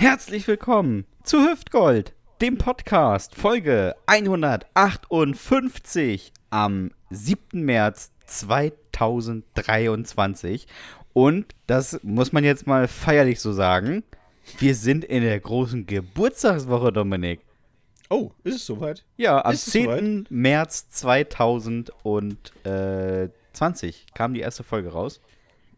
Herzlich willkommen zu Hüftgold, dem Podcast, Folge 158 am 7. März 2023. Und das muss man jetzt mal feierlich so sagen. Wir sind in der großen Geburtstagswoche, Dominik. Oh, ist es soweit? Ja, am Ist es 10. soweit? März 2020 kam die erste Folge raus.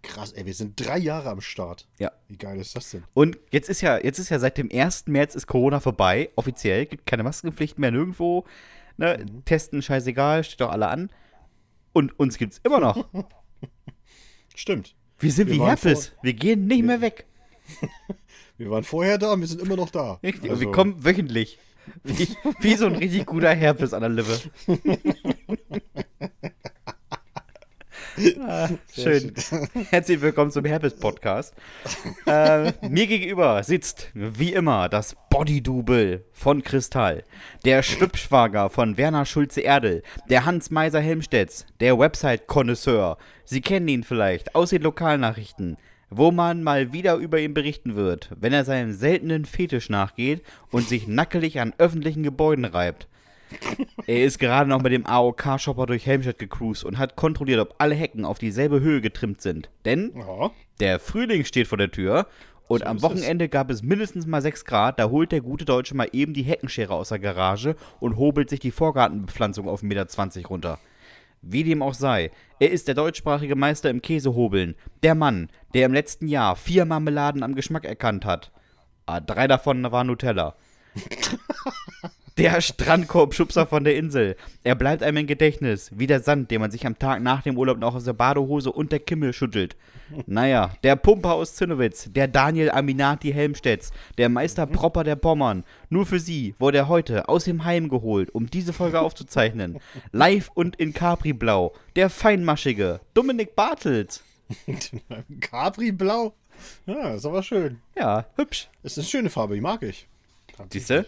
Krass, ey, wir sind drei Jahre am Start. Ja. Wie geil ist das denn? Und jetzt ist ja, jetzt ist ja seit dem 1. März ist Corona vorbei, offiziell, gibt keine Maskenpflicht mehr nirgendwo. Ne? Mhm. Testen scheißegal, steht doch alle an. Und uns gibt's immer noch. Stimmt. Wir sind Wir wie Herpes. Wir gehen nicht mehr weg. Wir waren vorher da und wir sind immer noch da. Richtig. Und Also, wir kommen wöchentlich. Wie, wie so ein richtig guter Herpes an der Lippe. ah, schön. Herzlich willkommen zum Herpes-Podcast. Äh, mir gegenüber sitzt, wie immer, das Body-Double von Kristall, der Schwibschwager von Werner Schulze-Erdel, der Hans Meiser Helmstedts, der Website-Konnoisseur. Sie kennen ihn vielleicht aus den Lokalnachrichten, wo man mal wieder über ihn berichten wird, wenn er seinem seltenen Fetisch nachgeht und sich nackelig an öffentlichen Gebäuden reibt. Er ist gerade noch mit dem AOK-Shopper durch Helmstedt gecruised und hat kontrolliert, ob alle Hecken auf dieselbe Höhe getrimmt sind. Denn Ja, der Frühling steht vor der Tür und So am Wochenende gab es mindestens mal 6 Grad. Da holt der gute Deutsche mal eben die Heckenschere aus der Garage und hobelt sich die Vorgartenbepflanzung auf 1,20 Meter runter. Wie dem auch sei, er ist der deutschsprachige Meister im Käsehobeln. Der Mann, der im letzten Jahr vier Marmeladen am Geschmack erkannt hat. Ah, drei davon waren Nutella. Der Strandkorbschubser von der Insel. Er bleibt einem im Gedächtnis, wie der Sand, den man sich am Tag nach dem Urlaub noch aus der Badehose und der Kimmel schüttelt. Naja, der Pumper aus Zinnowitz, der Daniel Aminati Helmstedts, der Meister Propper der Pommern. Nur für Sie wurde er heute aus dem Heim geholt, um diese Folge aufzuzeichnen. Live und in Capri-Blau, der feinmaschige Dominik Bartels. Capri Blau. Ja, ist aber schön. Ja, hübsch. Ist eine schöne Farbe, die mag ich. Siehste?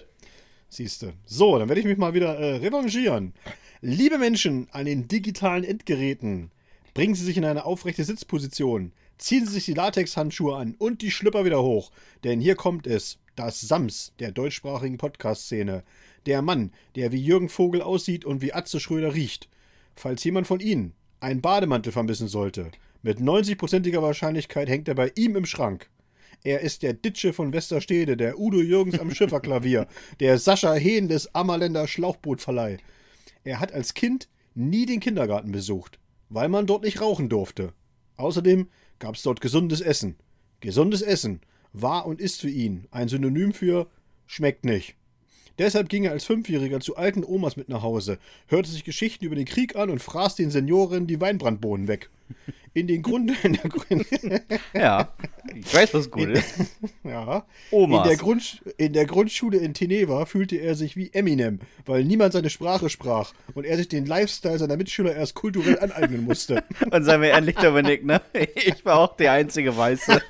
Siehste. So, dann werde ich mich mal wieder äh, revanchieren. Liebe Menschen an den digitalen Endgeräten, bringen Sie sich in eine aufrechte Sitzposition. Ziehen Sie sich die Latexhandschuhe an und die Schlüpper wieder hoch. Denn hier kommt es, das Sams der deutschsprachigen Podcast-Szene. Der Mann, der wie Jürgen Vogel aussieht und wie Atze Schröder riecht. Falls jemand von Ihnen einen Bademantel vermissen sollte, mit 90%iger Wahrscheinlichkeit hängt er bei ihm im Schrank. Er ist der Ditsche von Westerstede, der Udo Jürgens am Schifferklavier, der Sascha Hehn des Ammerländer Schlauchbootverleih. Er hat als Kind nie den Kindergarten besucht, weil man dort nicht rauchen durfte. Außerdem gab es dort gesundes Essen. Gesundes Essen war und ist für ihn ein Synonym für schmeckt nicht. Deshalb ging er als Fünfjähriger zu alten Omas mit nach Hause, hörte sich Geschichten über den Krieg an und fraß den Senioren die Weinbrandbohnen weg. In den Grund, in Ja, ich weiß, was gut ist. ja, Omas. In der, Grund, in der Grundschule in Teneva fühlte er sich wie Eminem, weil niemand seine Sprache sprach und er sich den Lifestyle seiner Mitschüler erst kulturell aneignen musste. Und seien wir ehrlich, Dominik, ne? Ich war auch der einzige Weiße.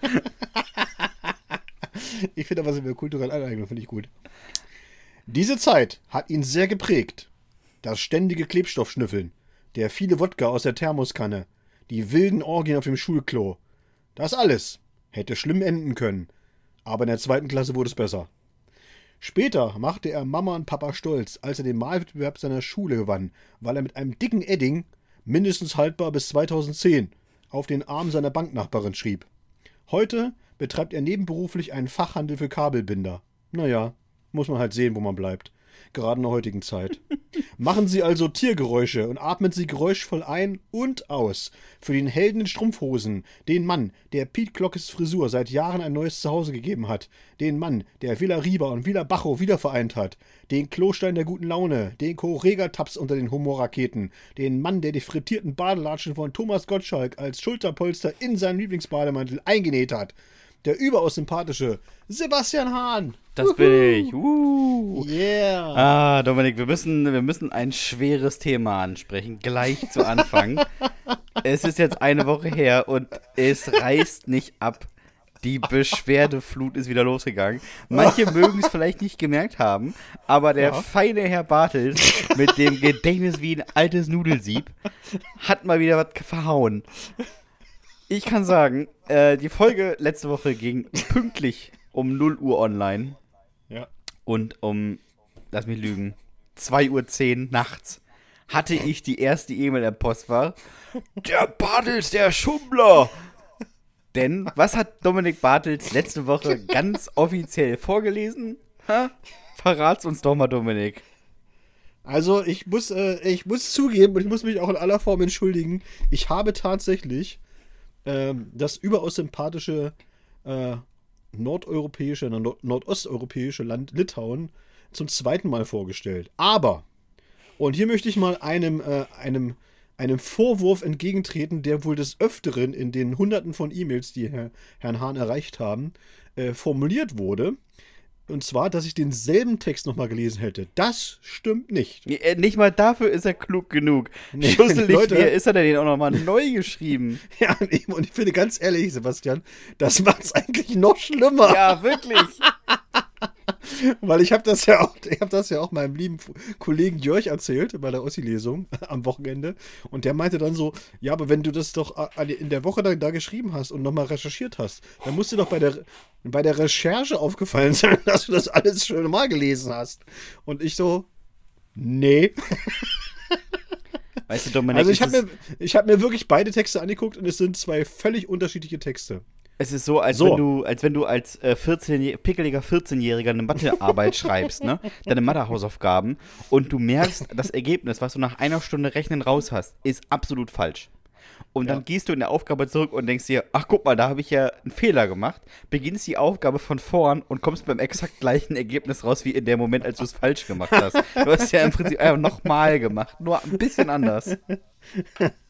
Ich finde aber, sind wir kulturell aneignen, finde ich gut. Diese Zeit hat ihn sehr geprägt. Das ständige Klebstoffschnüffeln, der viele Wodka aus der Thermoskanne, die wilden Orgien auf dem Schulklo. Das alles hätte schlimm enden können, aber in der zweiten Klasse wurde es besser. Später machte er Mama und Papa stolz, als er den Malwettbewerb seiner Schule gewann, weil er mit einem dicken Edding, mindestens haltbar bis 2010, auf den Arm seiner Banknachbarin schrieb. Heute betreibt er nebenberuflich einen Fachhandel für Kabelbinder. Naja, muss man halt sehen, wo man bleibt. Gerade in der heutigen Zeit. Machen Sie also Tiergeräusche und atmen Sie geräuschvoll ein und aus. Für den Helden in Strumpfhosen, den Mann, der Pete Glockes Frisur seit Jahren ein neues Zuhause gegeben hat, den Mann, der Villa Riba und Villa Bajo wiedervereint hat, den Klostein der guten Laune, den Correga-Taps unter den Humorraketen, den Mann, der die frittierten Badelatschen von Thomas Gottschalk als Schulterpolster in seinen Lieblingsbademantel eingenäht hat, der überaus sympathische Sebastian Hahn. Das bin ich. Uh. Yeah. Ah, Dominik, wir müssen, wir müssen ein schweres Thema ansprechen, gleich zu Anfang. es ist jetzt eine Woche her und es reißt nicht ab. Die Beschwerdeflut ist wieder losgegangen. Manche mögen es vielleicht nicht gemerkt haben, aber der Ja. feine Herr Bartels mit dem Gedächtnis wie ein altes Nudelsieb hat mal wieder was verhauen. Ich kann sagen, äh, die Folge letzte Woche ging pünktlich um 0 Uhr online. Ja. Und um, lass mich lügen, 2.10 Uhr nachts hatte ich die erste E-Mail im Postfach. Der Bartels, der Schummler! Denn was hat Dominik Bartels letzte Woche ganz offiziell vorgelesen? Ha? Verrat's uns doch mal, Dominik. Also ich muss, äh, ich muss zugeben und ich muss mich auch in aller Form entschuldigen. Ich habe tatsächlich ähm, das überaus sympathische äh, nordeuropäische, nord nordosteuropäische Land Litauen zum zweiten Mal vorgestellt. Aber, und hier möchte ich mal einem, äh, einem, einem Vorwurf entgegentreten, der wohl des Öfteren in den Hunderten von E-Mails, die Herr, Herrn Hahn erreicht haben, äh, formuliert wurde. Und zwar, dass ich denselben Text nochmal gelesen hätte. Das stimmt nicht. Äh, Nicht mal dafür ist er klug genug. Nee, Schusselig, Leute. wie ist er denn den auch nochmal neu geschrieben? Ja, und ich, und ich finde ganz ehrlich, Sebastian, das macht es eigentlich noch schlimmer. Ja, wirklich. Weil ich habe das ja auch, ich habe das ja auch meinem lieben Kollegen Jörg erzählt bei der Ossi-Lesung am Wochenende. Und der meinte dann so, ja, aber wenn du das doch in der Woche dann da geschrieben hast und nochmal recherchiert hast, dann musst dir doch bei der, bei der Recherche aufgefallen sein, dass du das alles schon mal gelesen hast. Und ich so, nee. Weißt du, Dominik, Also ich habe mir, ich hab mir wirklich beide Texte angeguckt und es sind zwei völlig unterschiedliche Texte. Es ist so, als So. wenn du, als wenn du als äh, 14 pickeliger 14-Jähriger eine Mathearbeit schreibst, ne? Deine Mathehausaufgaben und du merkst, das Ergebnis, was du nach einer Stunde Rechnen raus hast, ist absolut falsch. Und dann Ja. gehst du in der Aufgabe zurück und denkst dir, ach guck mal, da habe ich ja einen Fehler gemacht, beginnst die Aufgabe von vorn und kommst beim exakt gleichen Ergebnis raus wie in dem Moment, als du es falsch gemacht hast. Du hast ja im Prinzip einfach nochmal gemacht, nur ein bisschen anders.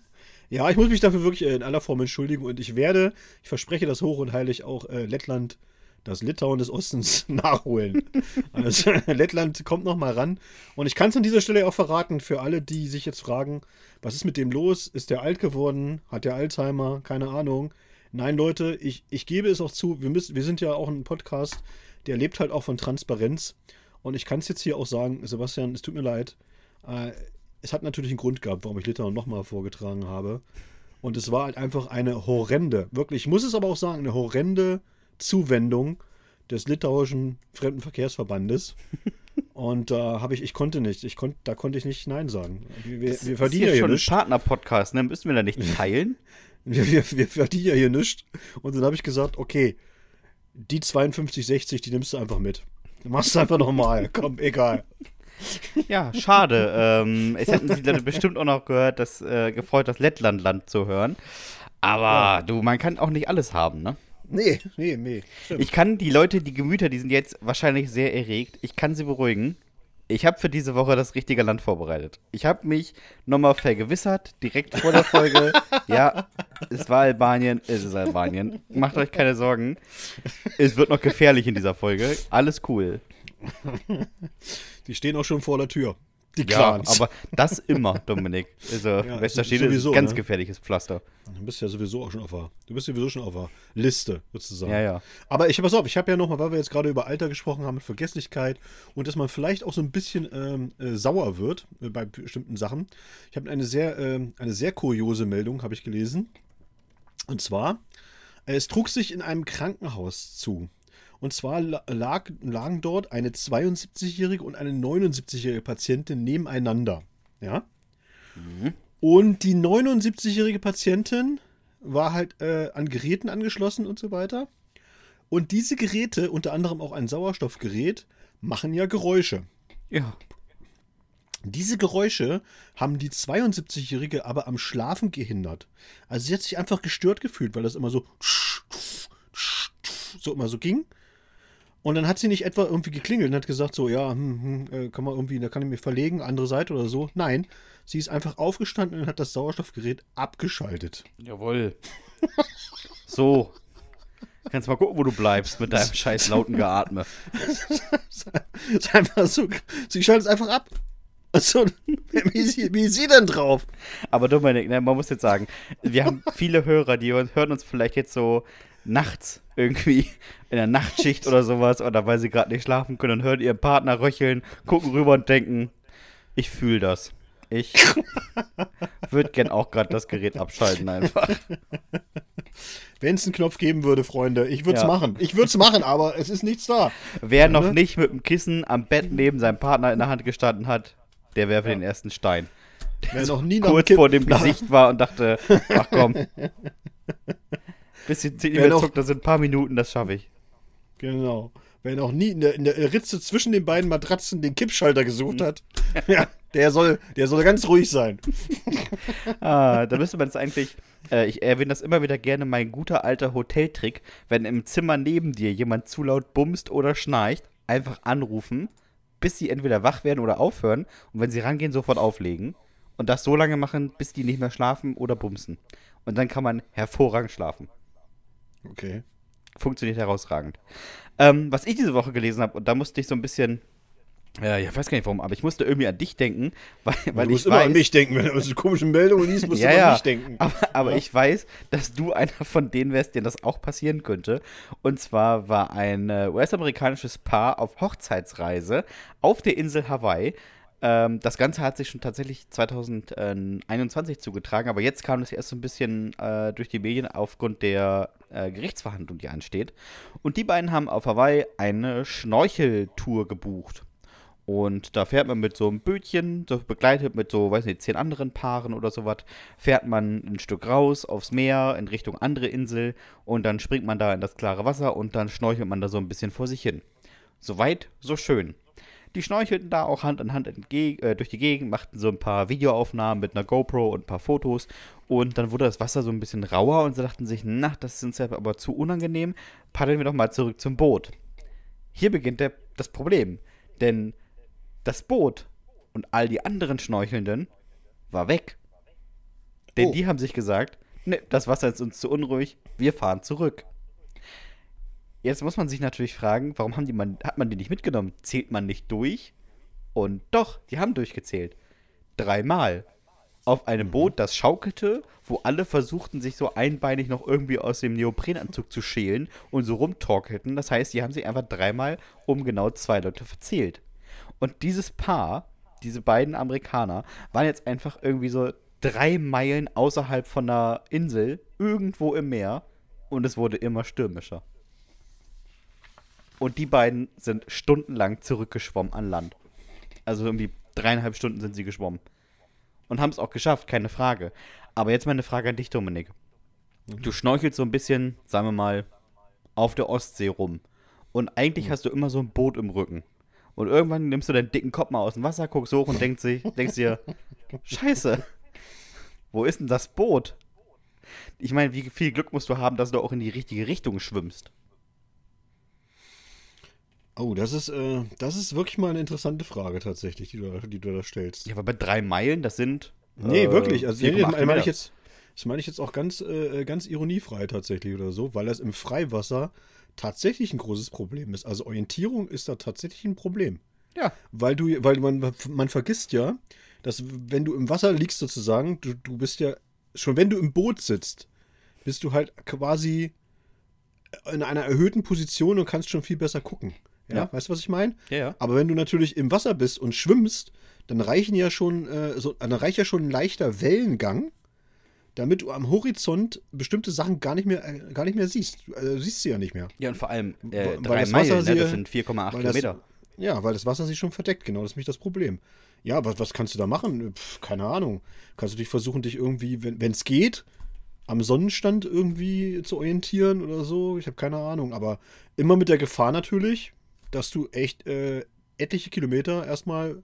Ja, ich muss mich dafür wirklich äh, in aller Form entschuldigen und ich werde, ich verspreche das hoch und heilig auch äh, Lettland, das Litauen des Ostens nachholen. Also Lettland kommt noch mal ran und ich kann es an dieser Stelle auch verraten für alle, die sich jetzt fragen, was ist mit dem los? Ist der alt geworden? Hat der Alzheimer? Keine Ahnung. Nein, Leute, ich, ich gebe es auch zu, wir, müssen, wir sind ja auch ein Podcast, der lebt halt auch von Transparenz und ich kann es jetzt hier auch sagen, Sebastian, es tut mir leid, äh, es hat natürlich einen Grund gehabt, warum ich Litauen nochmal vorgetragen habe. Und es war halt einfach eine horrende, wirklich, ich muss es aber auch sagen, eine horrende Zuwendung des litauischen Fremdenverkehrsverbandes. Und da habe ich, ich konnte nicht, ich konnt, da konnte ich nicht Nein sagen. Wir, wir, wir verdienen ja ist hier schon ein nichts. Partner-Podcast, ne? Müssen wir da nicht teilen? Wir, wir, wir verdienen ja hier nichts. Und dann habe ich gesagt, okay, die 52,60, die nimmst du einfach mit. Du machst es einfach nochmal. Komm, egal. Ja, schade. ähm, es hätten Leute bestimmt auch noch gehört, das äh, gefreut, das Lettlandland zu hören. Aber du, man kann auch nicht alles haben, ne? Nee, nee, nee. Stimmt. Ich kann die Leute, die Gemüter, die sind jetzt wahrscheinlich sehr erregt. Ich kann sie beruhigen. Ich habe für diese Woche das richtige Land vorbereitet. Ich habe mich nochmal vergewissert, direkt vor der Folge. ja, es war Albanien, es ist Albanien. Macht euch keine Sorgen. Es wird noch gefährlich in dieser Folge. Alles cool. Die stehen auch schon vor der Tür. Die Ja, Clans. aber das immer, Dominik. Also, Ja, Westerstede ist ein ganz ne? gefährliches Pflaster. Du bist ja sowieso auch schon auf der, du bist sowieso schon auf der Liste, sozusagen. Ja, ja. Aber ich, pass auf, ich habe ja nochmal, weil wir jetzt gerade über Alter gesprochen haben, Vergesslichkeit und dass man vielleicht auch so ein bisschen ähm, äh, sauer wird äh, bei bestimmten Sachen. Ich habe eine sehr, ähm, eine sehr kuriose Meldung, habe ich gelesen. Und zwar, es trug sich in einem Krankenhaus zu. Und zwar la- lag, lagen dort eine 72-jährige und eine 79-jährige Patientin nebeneinander. Ja. Und die 79-jährige Patientin war halt äh, an Geräten angeschlossen und so weiter. Und diese Geräte, unter anderem auch ein Sauerstoffgerät, machen ja Geräusche. Ja. Diese Geräusche haben die 72-Jährige aber am Schlafen gehindert. Also sie hat sich einfach gestört gefühlt, weil das immer so so immer so ging. Und dann hat sie nicht etwa irgendwie geklingelt und hat gesagt so, ja, hm, hm, äh, kann man irgendwie, da kann ich mich verlegen, andere Seite oder so. Nein, sie ist einfach aufgestanden und hat das Sauerstoffgerät abgeschaltet. Jawohl. So. Kannst mal gucken, wo du bleibst mit deinem scheiß lauten Geatme. ist einfach so, sie schaltet es einfach ab. Also, wie, ist sie, wie ist sie denn drauf? Aber Dominik, ne, man muss jetzt sagen, wir haben viele Hörer, die hören uns vielleicht jetzt so nachts irgendwie in der Nachtschicht oder sowas oder weil sie gerade nicht schlafen können und hören ihren Partner röcheln, gucken rüber und denken, ich fühle das. Ich würde gern auch gerade das Gerät abschalten einfach. Wenn es einen Knopf geben würde, Freunde, ich würde es Ja. machen. Ich würde es machen, aber es ist nichts da. Wer noch Ne? nicht mit dem Kissen am Bett neben seinem Partner in der Hand gestanden hat, der werfe den ersten Stein. Wer noch nie Kurz vor dem Gesicht war und dachte, ach komm. Wer Zentimeter noch- zuckt, das sind ein paar Minuten, das schaffe ich. Genau. Wer noch nie in der, in der Ritze zwischen den beiden Matratzen den Kippschalter gesucht hat, ja, der soll, der soll ganz ruhig sein. Ah, da müsste man es eigentlich. Äh, ich erwähne das immer wieder gerne, mein guter alter Hoteltrick. Wenn im Zimmer neben dir jemand zu laut bumst oder schnarcht, einfach anrufen, bis sie entweder wach werden oder aufhören. Und wenn sie rangehen, sofort auflegen. Und das so lange machen, bis die nicht mehr schlafen oder bumsen. Und dann kann man hervorragend schlafen. Okay. Funktioniert herausragend. Ähm, was ich diese Woche gelesen habe, und da musste ich so ein bisschen. Ja, ich weiß gar nicht warum, aber ich musste irgendwie an dich denken, weil, weil du ich musst immer weiß, an mich denken, wenn du so komische Meldungen liest, musst ja, du immer ja, an mich denken. Aber, aber ich weiß, dass du einer von denen wärst, denen das auch passieren könnte. Und zwar war ein äh, US-amerikanisches Paar auf Hochzeitsreise auf der Insel Hawaii. Ähm, das Ganze hat sich schon tatsächlich 2021 zugetragen, aber jetzt kam das erst so ein bisschen äh, durch die Medien aufgrund der äh, Gerichtsverhandlung, die ansteht. Und die beiden haben auf Hawaii eine Schnorcheltour gebucht. Und da fährt man mit so einem Bötchen, so begleitet mit so, weiß nicht, zehn anderen Paaren oder sowas, fährt man ein Stück raus aufs Meer in Richtung andere Insel und dann springt man da in das klare Wasser und dann schnorchelt man da so ein bisschen vor sich hin. Soweit, so schön. Die schnorchelten da auch Hand in Hand äh, durch die Gegend, machten so ein paar Videoaufnahmen mit einer GoPro und ein paar Fotos und dann wurde das Wasser so ein bisschen rauer und sie dachten sich, na, das ist uns ja aber zu unangenehm, paddeln wir doch mal zurück zum Boot. Hier beginnt der, das Problem, denn das Boot und all die anderen Schnorchelnden war weg. Denn Oh. die haben sich gesagt, ne, das Wasser ist uns zu unruhig, wir fahren zurück. Jetzt muss man sich natürlich fragen, warum haben die man, hat man die nicht mitgenommen? Zählt man nicht durch? Und doch, die haben durchgezählt. Dreimal. Auf einem Boot, das schaukelte, wo alle versuchten, sich so einbeinig noch irgendwie aus dem Neoprenanzug zu schälen und so rumtorkelten. Das heißt, die haben sich einfach dreimal um genau zwei Leute verzählt. Und dieses Paar, diese beiden Amerikaner, waren jetzt einfach irgendwie so drei Meilen außerhalb von einer Insel, irgendwo im Meer. Und es wurde immer stürmischer. Und die beiden sind stundenlang zurückgeschwommen an Land. Also irgendwie dreieinhalb Stunden sind sie geschwommen. Und haben es auch geschafft, keine Frage. Aber jetzt meine Frage an dich, Dominik. Du schnorchelst so ein bisschen, sagen wir mal, auf der Ostsee rum. Und eigentlich hast du immer so ein Boot im Rücken. Und irgendwann nimmst du deinen dicken Kopf mal aus dem Wasser, guckst hoch und denkst, sich, denkst dir, Scheiße, wo ist denn das Boot? Ich meine, wie viel Glück musst du haben, dass du auch in die richtige Richtung schwimmst? Oh, das ist, äh, das ist wirklich mal eine interessante Frage tatsächlich, die du, da- die du da stellst. Ja, aber bei drei Meilen, das sind. Nee, äh, wirklich. Also, nee, 4,8 das meine ich jetzt, das meine ich jetzt auch ganz, äh, ganz ironiefrei tatsächlich oder so, weil das im Freiwasser tatsächlich ein großes Problem ist. Also Orientierung ist da tatsächlich ein Problem. Ja. Weil du, weil man, man vergisst ja, dass wenn du im Wasser liegst sozusagen, du, du bist ja, schon wenn du im Boot sitzt, bist du halt quasi in einer erhöhten Position und kannst schon viel besser gucken. Ja, Ja. weißt du, was ich meine? Ja, ja. Aber wenn du natürlich im Wasser bist und schwimmst, dann reichen ja schon, äh, so, dann reicht ja schon ein leichter Wellengang, damit du am Horizont bestimmte Sachen gar nicht mehr, äh, gar nicht mehr siehst. Du äh, siehst sie ja nicht mehr. Ja, und vor allem Weil äh, das drei Wasser Meilen, ne? sie- das sind 4,8 weil das- Kilometer. Ja, weil das Wasser sich schon verdeckt, genau, das ist nämlich das Problem. Ja, was, was kannst du da machen? Pff, keine Ahnung. Kannst du dich versuchen, dich irgendwie, wenn es geht, am Sonnenstand irgendwie zu orientieren oder so? Ich habe keine Ahnung. Aber immer mit der Gefahr natürlich, dass du echt äh, etliche Kilometer erstmal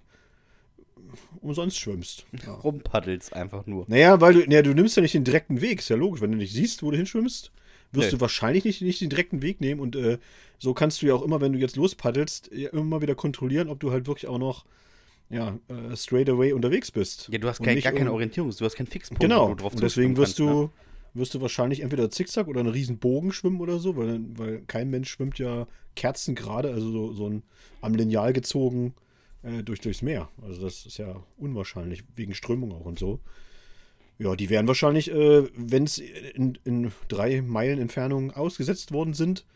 umsonst schwimmst. Ja. Rumpaddelst einfach nur. Naja, weil du, naja, du nimmst ja nicht den direkten Weg, ist ja logisch. Wenn du nicht siehst, wo du hinschwimmst, wirst Nee. du wahrscheinlich nicht, nicht den direkten Weg nehmen. Und äh, so kannst du ja auch immer, wenn du jetzt lospaddelst, ja, immer wieder kontrollieren, ob du halt wirklich auch noch ja, äh, straight away unterwegs bist. Ja, du hast kein, gar keine Orientierung, du hast keinen Fixpunkt, Genau. wo du drauf Und deswegen wirst kannst, du, ne? Wirst du wahrscheinlich entweder Zickzack oder einen riesen Bogen schwimmen oder so, weil, weil kein Mensch schwimmt ja kerzengerade, also so, so ein am Lineal gezogen äh, durch, durchs Meer. Also das ist ja unwahrscheinlich, wegen Strömung auch und so. Ja, die werden wahrscheinlich, äh, wenn es in, in drei Meilen Entfernung ausgesetzt worden sind,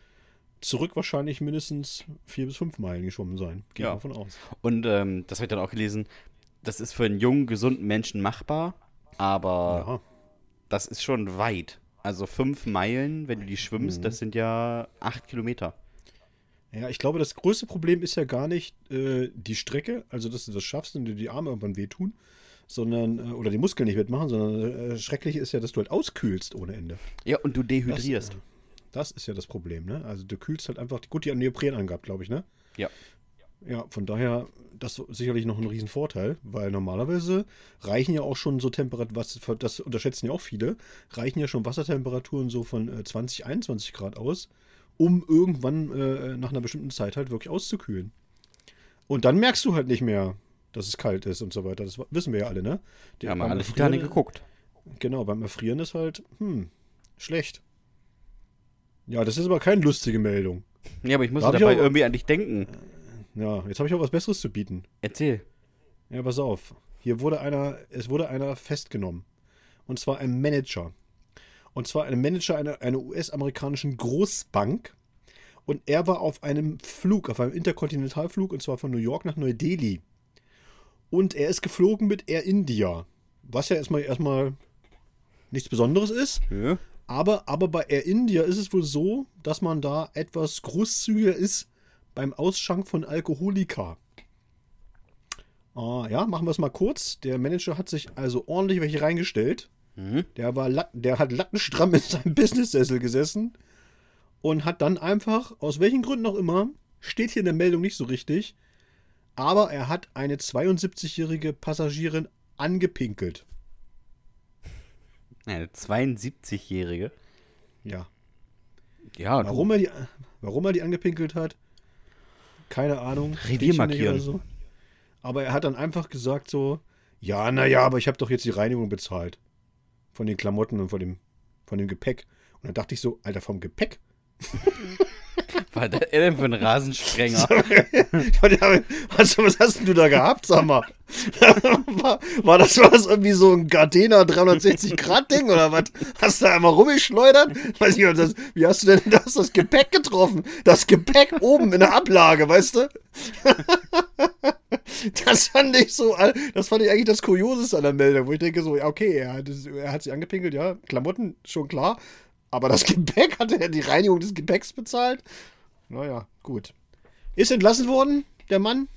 zurück wahrscheinlich mindestens vier bis fünf Meilen geschwommen sein. Gehe Ja. mal von aus. Und ähm, das habe ich dann auch gelesen. das ist für einen jungen, gesunden Menschen machbar, aber Ja. Das ist schon weit. Also fünf Meilen, wenn du die schwimmst, Mhm. das sind ja acht Kilometer. Ja, ich glaube, das größte Problem ist ja gar nicht äh, die Strecke, also dass du das schaffst und dir die Arme irgendwann wehtun, sondern, äh, oder die Muskeln nicht mitmachen, sondern äh, schrecklich ist ja, dass du halt auskühlst ohne Ende. Ja, und du Das, dehydrierst. äh, das ist ja das Problem, ne? Also du kühlst halt einfach, gut, die haben Neopren angehabt, glaube ich, ne? Ja. Ja, von daher, das ist sicherlich noch ein Riesenvorteil, weil normalerweise reichen ja auch schon so Temperaturen, was, das unterschätzen ja auch viele, reichen ja schon Wassertemperaturen so von äh, 20, 21 Grad aus, um irgendwann äh, nach einer bestimmten Zeit halt wirklich auszukühlen. Und dann merkst du halt nicht mehr, dass es kalt ist und so weiter. Das wissen wir ja alle, ne? Wir haben beim alle Titanic geguckt. Genau, beim Erfrieren ist halt, hm, schlecht. Ja, das ist aber keine lustige Meldung. Ja, aber ich muss Da hab ich dabei auch- irgendwie an dich denken. Ja, jetzt habe ich auch was Besseres zu bieten. Erzähl. Ja, pass auf. Hier wurde einer, es wurde einer festgenommen. Und zwar ein Manager. Und zwar ein Manager einer, einer US-amerikanischen Großbank. Und er war auf einem Flug, auf einem Interkontinentalflug, und zwar von New York nach Neu-Delhi. Und er ist geflogen mit Air India. Was ja erstmal, erstmal nichts Besonderes ist. Ja. Aber, aber bei Air India ist es wohl so, dass man da etwas großzügiger ist beim Ausschank von Alkoholika. Ah, ja, machen wir es mal kurz. Der Manager hat sich also ordentlich welche reingestellt. Mhm. Der, war der hat lattenstramm in seinem Businesssessel gesessen und hat dann einfach, aus welchen Gründen auch immer, steht hier in der Meldung nicht so richtig, aber er hat eine 72-jährige Passagierin angepinkelt. Eine 72-Jährige. Ja. Ja, Warum er, die, warum er die angepinkelt hat, keine Ahnung. Revier markieren. oder So. Aber er hat dann einfach gesagt so, ja, naja, aber ich habe doch jetzt die Reinigung bezahlt. Von den Klamotten und von dem, von dem Gepäck. Und dann dachte ich so, Alter, vom Gepäck? Was ist er denn für ein Rasensprenger? was, was hast du da gehabt, sag mal? war, war, das, war das irgendwie so ein Gardena 360-Grad-Ding oder was? Hast du da einmal rumgeschleudert? Weiß nicht, das, wie hast du denn das, das Gepäck getroffen? Das Gepäck oben in der Ablage, weißt du? das fand ich so, das fand ich eigentlich das Kurioseste an der Meldung, wo ich denke so, ja, okay, er hat, er hat sie angepinkelt, ja, Klamotten, schon klar. Aber das Gepäck, hat er die Reinigung des Gepäcks bezahlt? Naja, gut. Ist entlassen worden, der Mann.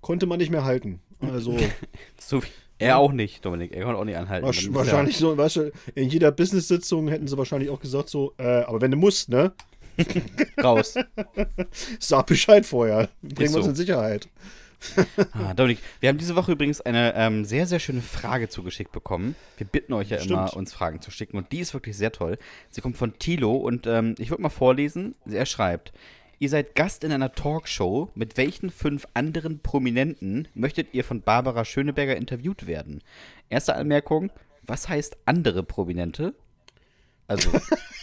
Konnte man nicht mehr halten. Also so er auch nicht, Dominik. Er konnte auch nicht anhalten. wasch- wahrscheinlich so, weißt du, in jeder Business-Sitzung hätten sie wahrscheinlich auch gesagt so, äh, aber wenn du musst, ne, raus. sag Bescheid vorher. Bringen wir uns so. in Sicherheit. Ah, Dominik, wir haben diese Woche übrigens eine ähm, sehr, sehr schöne Frage zugeschickt bekommen. Wir bitten euch ja immer, Stimmt. uns Fragen zu schicken und die ist wirklich sehr toll. Sie kommt von Tilo und ähm, ich würde mal vorlesen. Er schreibt, ihr seid Gast in einer Talkshow. Mit welchen fünf anderen Prominenten möchtet ihr von Barbara Schöneberger interviewt werden? Erste Anmerkung, was heißt andere Prominente? Also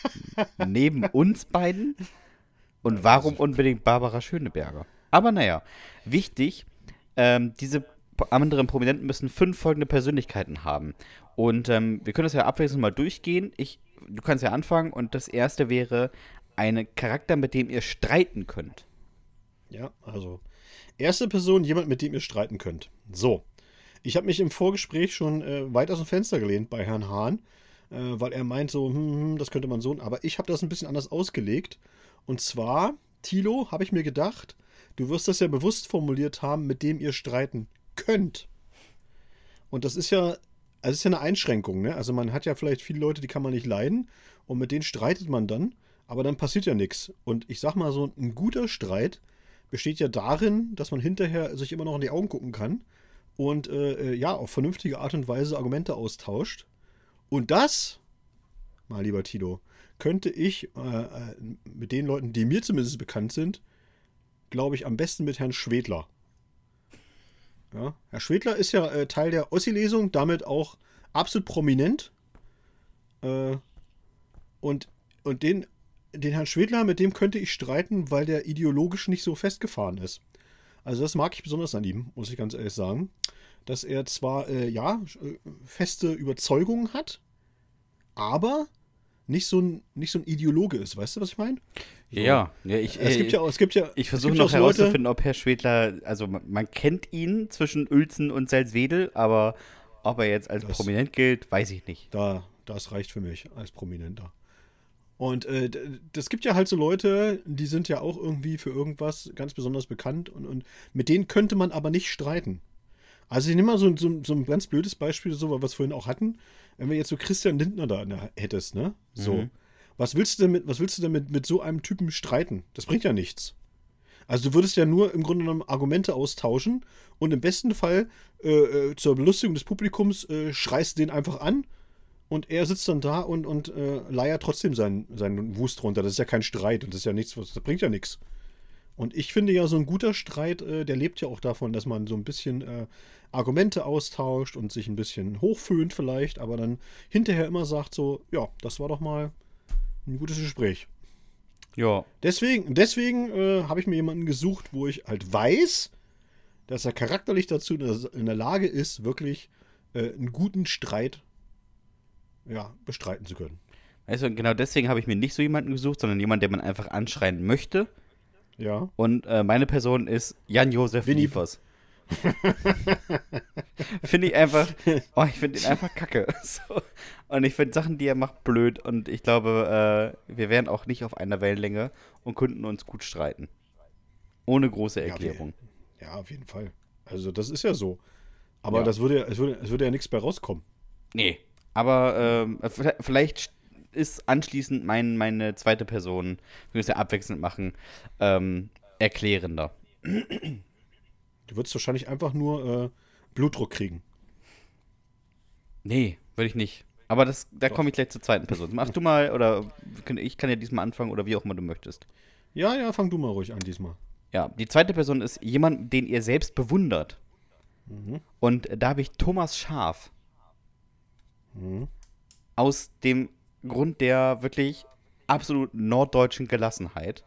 neben uns beiden? Und warum unbedingt Barbara Schöneberger? Aber naja, wichtig, ähm, diese anderen Prominenten müssen fünf folgende Persönlichkeiten haben. Und ähm, wir können das ja abwechselnd mal durchgehen. Ich, du kannst ja anfangen und das erste wäre ein Charakter, mit dem ihr streiten könnt. Ja, also erste Person, jemand, mit dem ihr streiten könnt. So, ich habe mich im Vorgespräch schon äh, weit aus dem Fenster gelehnt bei Herrn Hahn, äh, weil er meint so, hm, hm, das könnte man so, aber ich habe das ein bisschen anders ausgelegt. Und zwar, Tilo, habe ich mir gedacht, du wirst das ja bewusst formuliert haben, mit dem ihr streiten könnt. Und das ist ja, also ist ja eine Einschränkung, ne? Also man hat ja vielleicht viele Leute, die kann man nicht leiden und mit denen streitet man dann, aber dann passiert ja nichts. Und ich sag mal so, ein guter Streit besteht ja darin, dass man hinterher sich immer noch in die Augen gucken kann und äh, äh, ja, auf vernünftige Art und Weise Argumente austauscht. Und das, mal lieber Tito, könnte ich äh, äh, mit den Leuten, die mir zumindest bekannt sind, glaube ich, am besten mit Herrn Schwedler. Ja, Herr Schwedler ist ja äh, Teil der Ossi-Lesung, damit auch absolut prominent. Äh, und, und den, den Herrn Schwedler, mit dem könnte ich streiten, weil der ideologisch nicht so festgefahren ist. Also das mag ich besonders an ihm, muss ich ganz ehrlich sagen. Dass er zwar, äh, ja, äh, feste Überzeugungen hat, aber nicht so ein, nicht so ein Ideologe ist. Weißt du, was ich meine? So. Ja, ja, ich, Es gibt ja, auch- es gibt ja, ich versuche noch ja so Leute- herauszufinden, ob Herr Schwedler, also man, man kennt ihn zwischen Uelzen und Salzwedel, aber ob er jetzt als Das- prominent gilt, weiß ich nicht. Da, das reicht für mich als Prominenter. Und äh, das gibt ja halt so Leute, die sind ja auch irgendwie für irgendwas ganz besonders bekannt und, und mit denen könnte man aber nicht streiten. Also ich nehme mal so, ein- so, so ein ganz blödes Beispiel, so was wir vorhin auch hatten. Wenn wir jetzt so Christian Lindner da hättest, ne? So. Mhm. Was willst du denn mit, was willst du denn mit, mit so einem Typen streiten? Das bringt ja nichts. Also du würdest ja nur im Grunde genommen Argumente austauschen und im besten Fall äh, äh, zur Belustigung des Publikums äh, schreist du den einfach an und er sitzt dann da und, und äh, leiert trotzdem seinen, seinen Wust runter. Das ist ja kein Streit und das ist ja nichts, das bringt ja nichts. Und ich finde ja, so ein guter Streit, äh, der lebt ja auch davon, dass man so ein bisschen äh, Argumente austauscht und sich ein bisschen hochföhnt vielleicht, aber dann hinterher immer sagt so, ja, das war doch mal ein gutes Gespräch. Ja, Deswegen, deswegen äh, habe ich mir jemanden gesucht, wo ich halt weiß, dass er charakterlich dazu in der, in der Lage ist, wirklich äh, einen guten Streit ja, bestreiten zu können. weißt du, genau deswegen habe ich mir nicht so jemanden gesucht, sondern jemanden, der man einfach anschreien möchte. Ja. Und äh, meine Person ist Jan-Josef Liefers. finde ich einfach, oh, ich finde ihn einfach kacke. So. Und ich finde Sachen, die er macht, blöd. Und ich glaube, äh, wir wären auch nicht auf einer Wellenlänge und könnten uns gut streiten. Ohne große Ja, Erklärung. Ja, auf jeden Fall. Also das ist ja so. Aber Ja. das würde ja, es würde, es würde ja nichts bei rauskommen. Nee. Aber ähm, vielleicht ist anschließend mein, meine zweite Person, wir müssen ja abwechselnd machen, ähm, erklärender. Du würdest wahrscheinlich einfach nur äh, Blutdruck kriegen. Nee, würde ich nicht. Aber das, da komme ich gleich zur zweiten Person. Mach du mal, oder ich kann ja diesmal anfangen, oder wie auch immer du möchtest. Ja, ja, fang du mal ruhig an diesmal. Ja, die zweite Person ist jemand, den ihr selbst bewundert. Mhm. Und da habe ich Thomas Schaf. Mhm. Aus dem Grund der wirklich absolut norddeutschen Gelassenheit.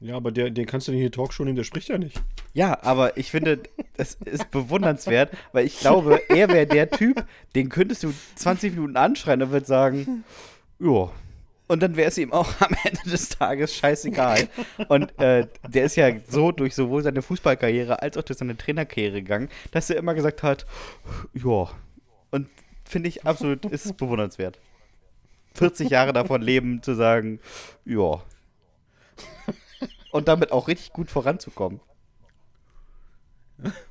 Ja, aber der, den kannst du nicht in die Talkshow nehmen, der spricht ja nicht. Ja, aber ich finde, das ist bewundernswert, weil ich glaube, er wäre der Typ, den könntest du 20 Minuten anschreien und würde sagen, ja. Und dann wäre es ihm auch am Ende des Tages scheißegal. Und äh, der ist ja so durch sowohl seine Fußballkarriere als auch durch seine Trainerkarriere gegangen, dass er immer gesagt hat, ja. Und finde ich absolut, ist bewundernswert. 40 Jahre davon leben, zu sagen, ja. Und damit auch richtig gut voranzukommen.